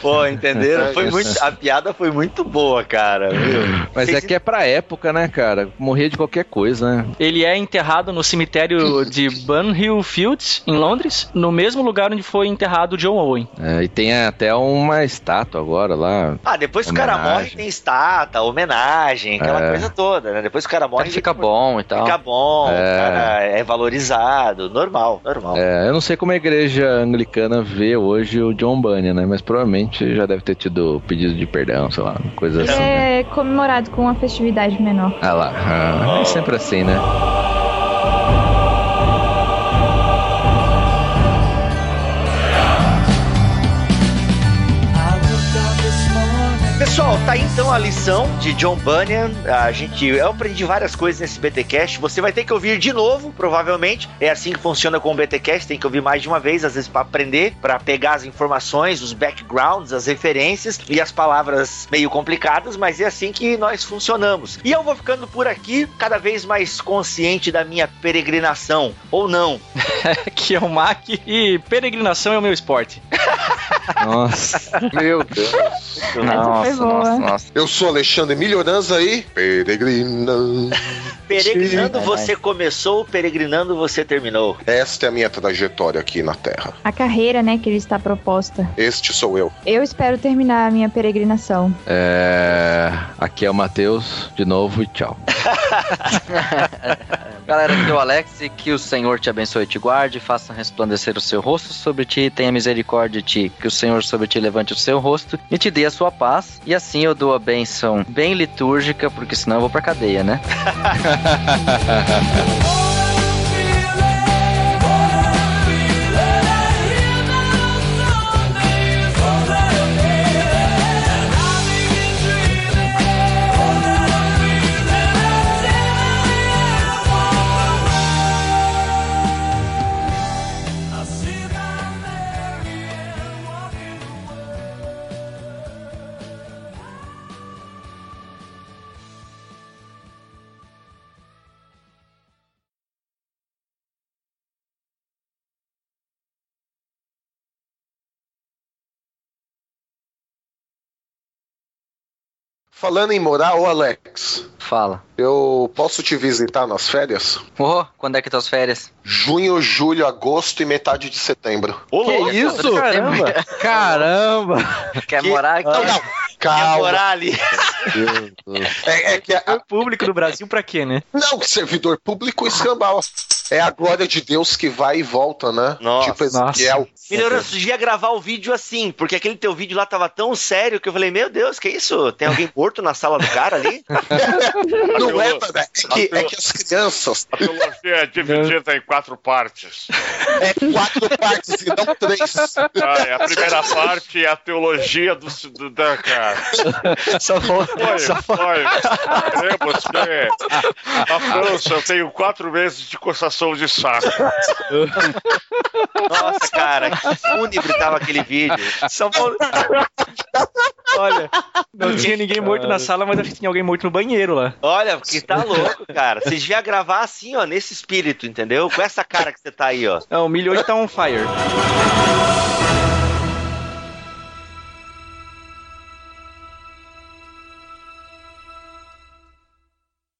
Pô, entenderam? Foi muito, a piada foi muito boa, cara. Viu? Mas é Vocês- que é pra época, né, cara? Morrer de qualquer coisa, né? Ele é enterrado no cemitério de Bunhill Fields, em Londres, no mesmo lugar onde foi enterrado John Owen. É, e tem até uma estátua agora lá. Ah, depois que o cara Homenagem. morre, tem estátua, homenagem, aquela É. coisa toda, né? Depois que o cara morre, Fica bom e tal. fica bom, É. o cara é valorizado, normal, normal. É, eu não sei como a igreja anglicana vê hoje o John Bunyan, né? Mas provavelmente já deve ter tido pedido de perdão, sei lá, coisa assim. né? É comemorado com uma festividade menor. Ah lá, ah, é sempre assim, né? Pessoal, tá aí então a lição de John Bunyan. A gente, eu aprendi várias coisas nesse BTcast. Você vai ter que ouvir de novo, provavelmente. É assim que funciona com o BTcast, tem que ouvir mais de uma vez, às vezes para aprender, para pegar as informações, os backgrounds, as referências e as palavras meio complicadas, mas é assim que nós funcionamos. E eu vou ficando por aqui, cada vez mais consciente da minha peregrinação ou não. que é o Mac e peregrinação é o meu esporte. Nossa. Meu Deus. Essa foi boa. nossa. Eu sou Alexandre Melhorança aí. Peregrinando. Peregrinando você começou, peregrinando você terminou. Esta é a minha trajetória aqui na Terra. A carreira, né, que ele está proposta. Este sou eu. Eu espero terminar a minha peregrinação. É, aqui é o Matheus, de novo, e tchau. Galera, aqui é o Alex e que o Senhor te abençoe e te guarde, faça resplandecer o seu rosto sobre ti, tenha misericórdia de ti, que o Senhor sobre ti levante o seu rosto e te dê a sua paz. E assim eu dou a benção bem litúrgica, porque senão eu vou pra cadeia, né? Falando em moral, ô Alex, Fala. eu posso te visitar nas férias? Ô, quando é que tuas férias? Junho, julho, agosto e metade de setembro. Ô, louco, isso? Caramba! Caramba! Quer Que- morar aqui? Não, não. quer Calma. morar ali. É, é que a- O público do Brasil pra quê, né? não, servidor público escambau. É a glória de Deus que vai e volta, né? Nossa, tipo Ezequiel. Você devia gravar o vídeo assim, porque aquele teu vídeo lá tava tão sério que eu falei, meu Deus, que isso? Tem alguém morto na sala do cara ali? Não é, né? É que, é que as crianças A teologia é dividida em quatro partes. é quatro partes e não três. Ah, é, a primeira parte é a teologia do, do da cara. Só. Foi, foi. Lembra que na França eu tenho quatro meses de coçação de saco. Nossa, cara, que fúnebre tava aquele vídeo. São Paulo. Olha, não tinha ninguém morto na sala, mas acho que tinha alguém morto no banheiro lá. Olha, porque tá louco, cara. Você devia gravar assim, ó, nesse espírito, entendeu? Com essa cara que você tá aí, ó. Não, o milho hoje tá on fire.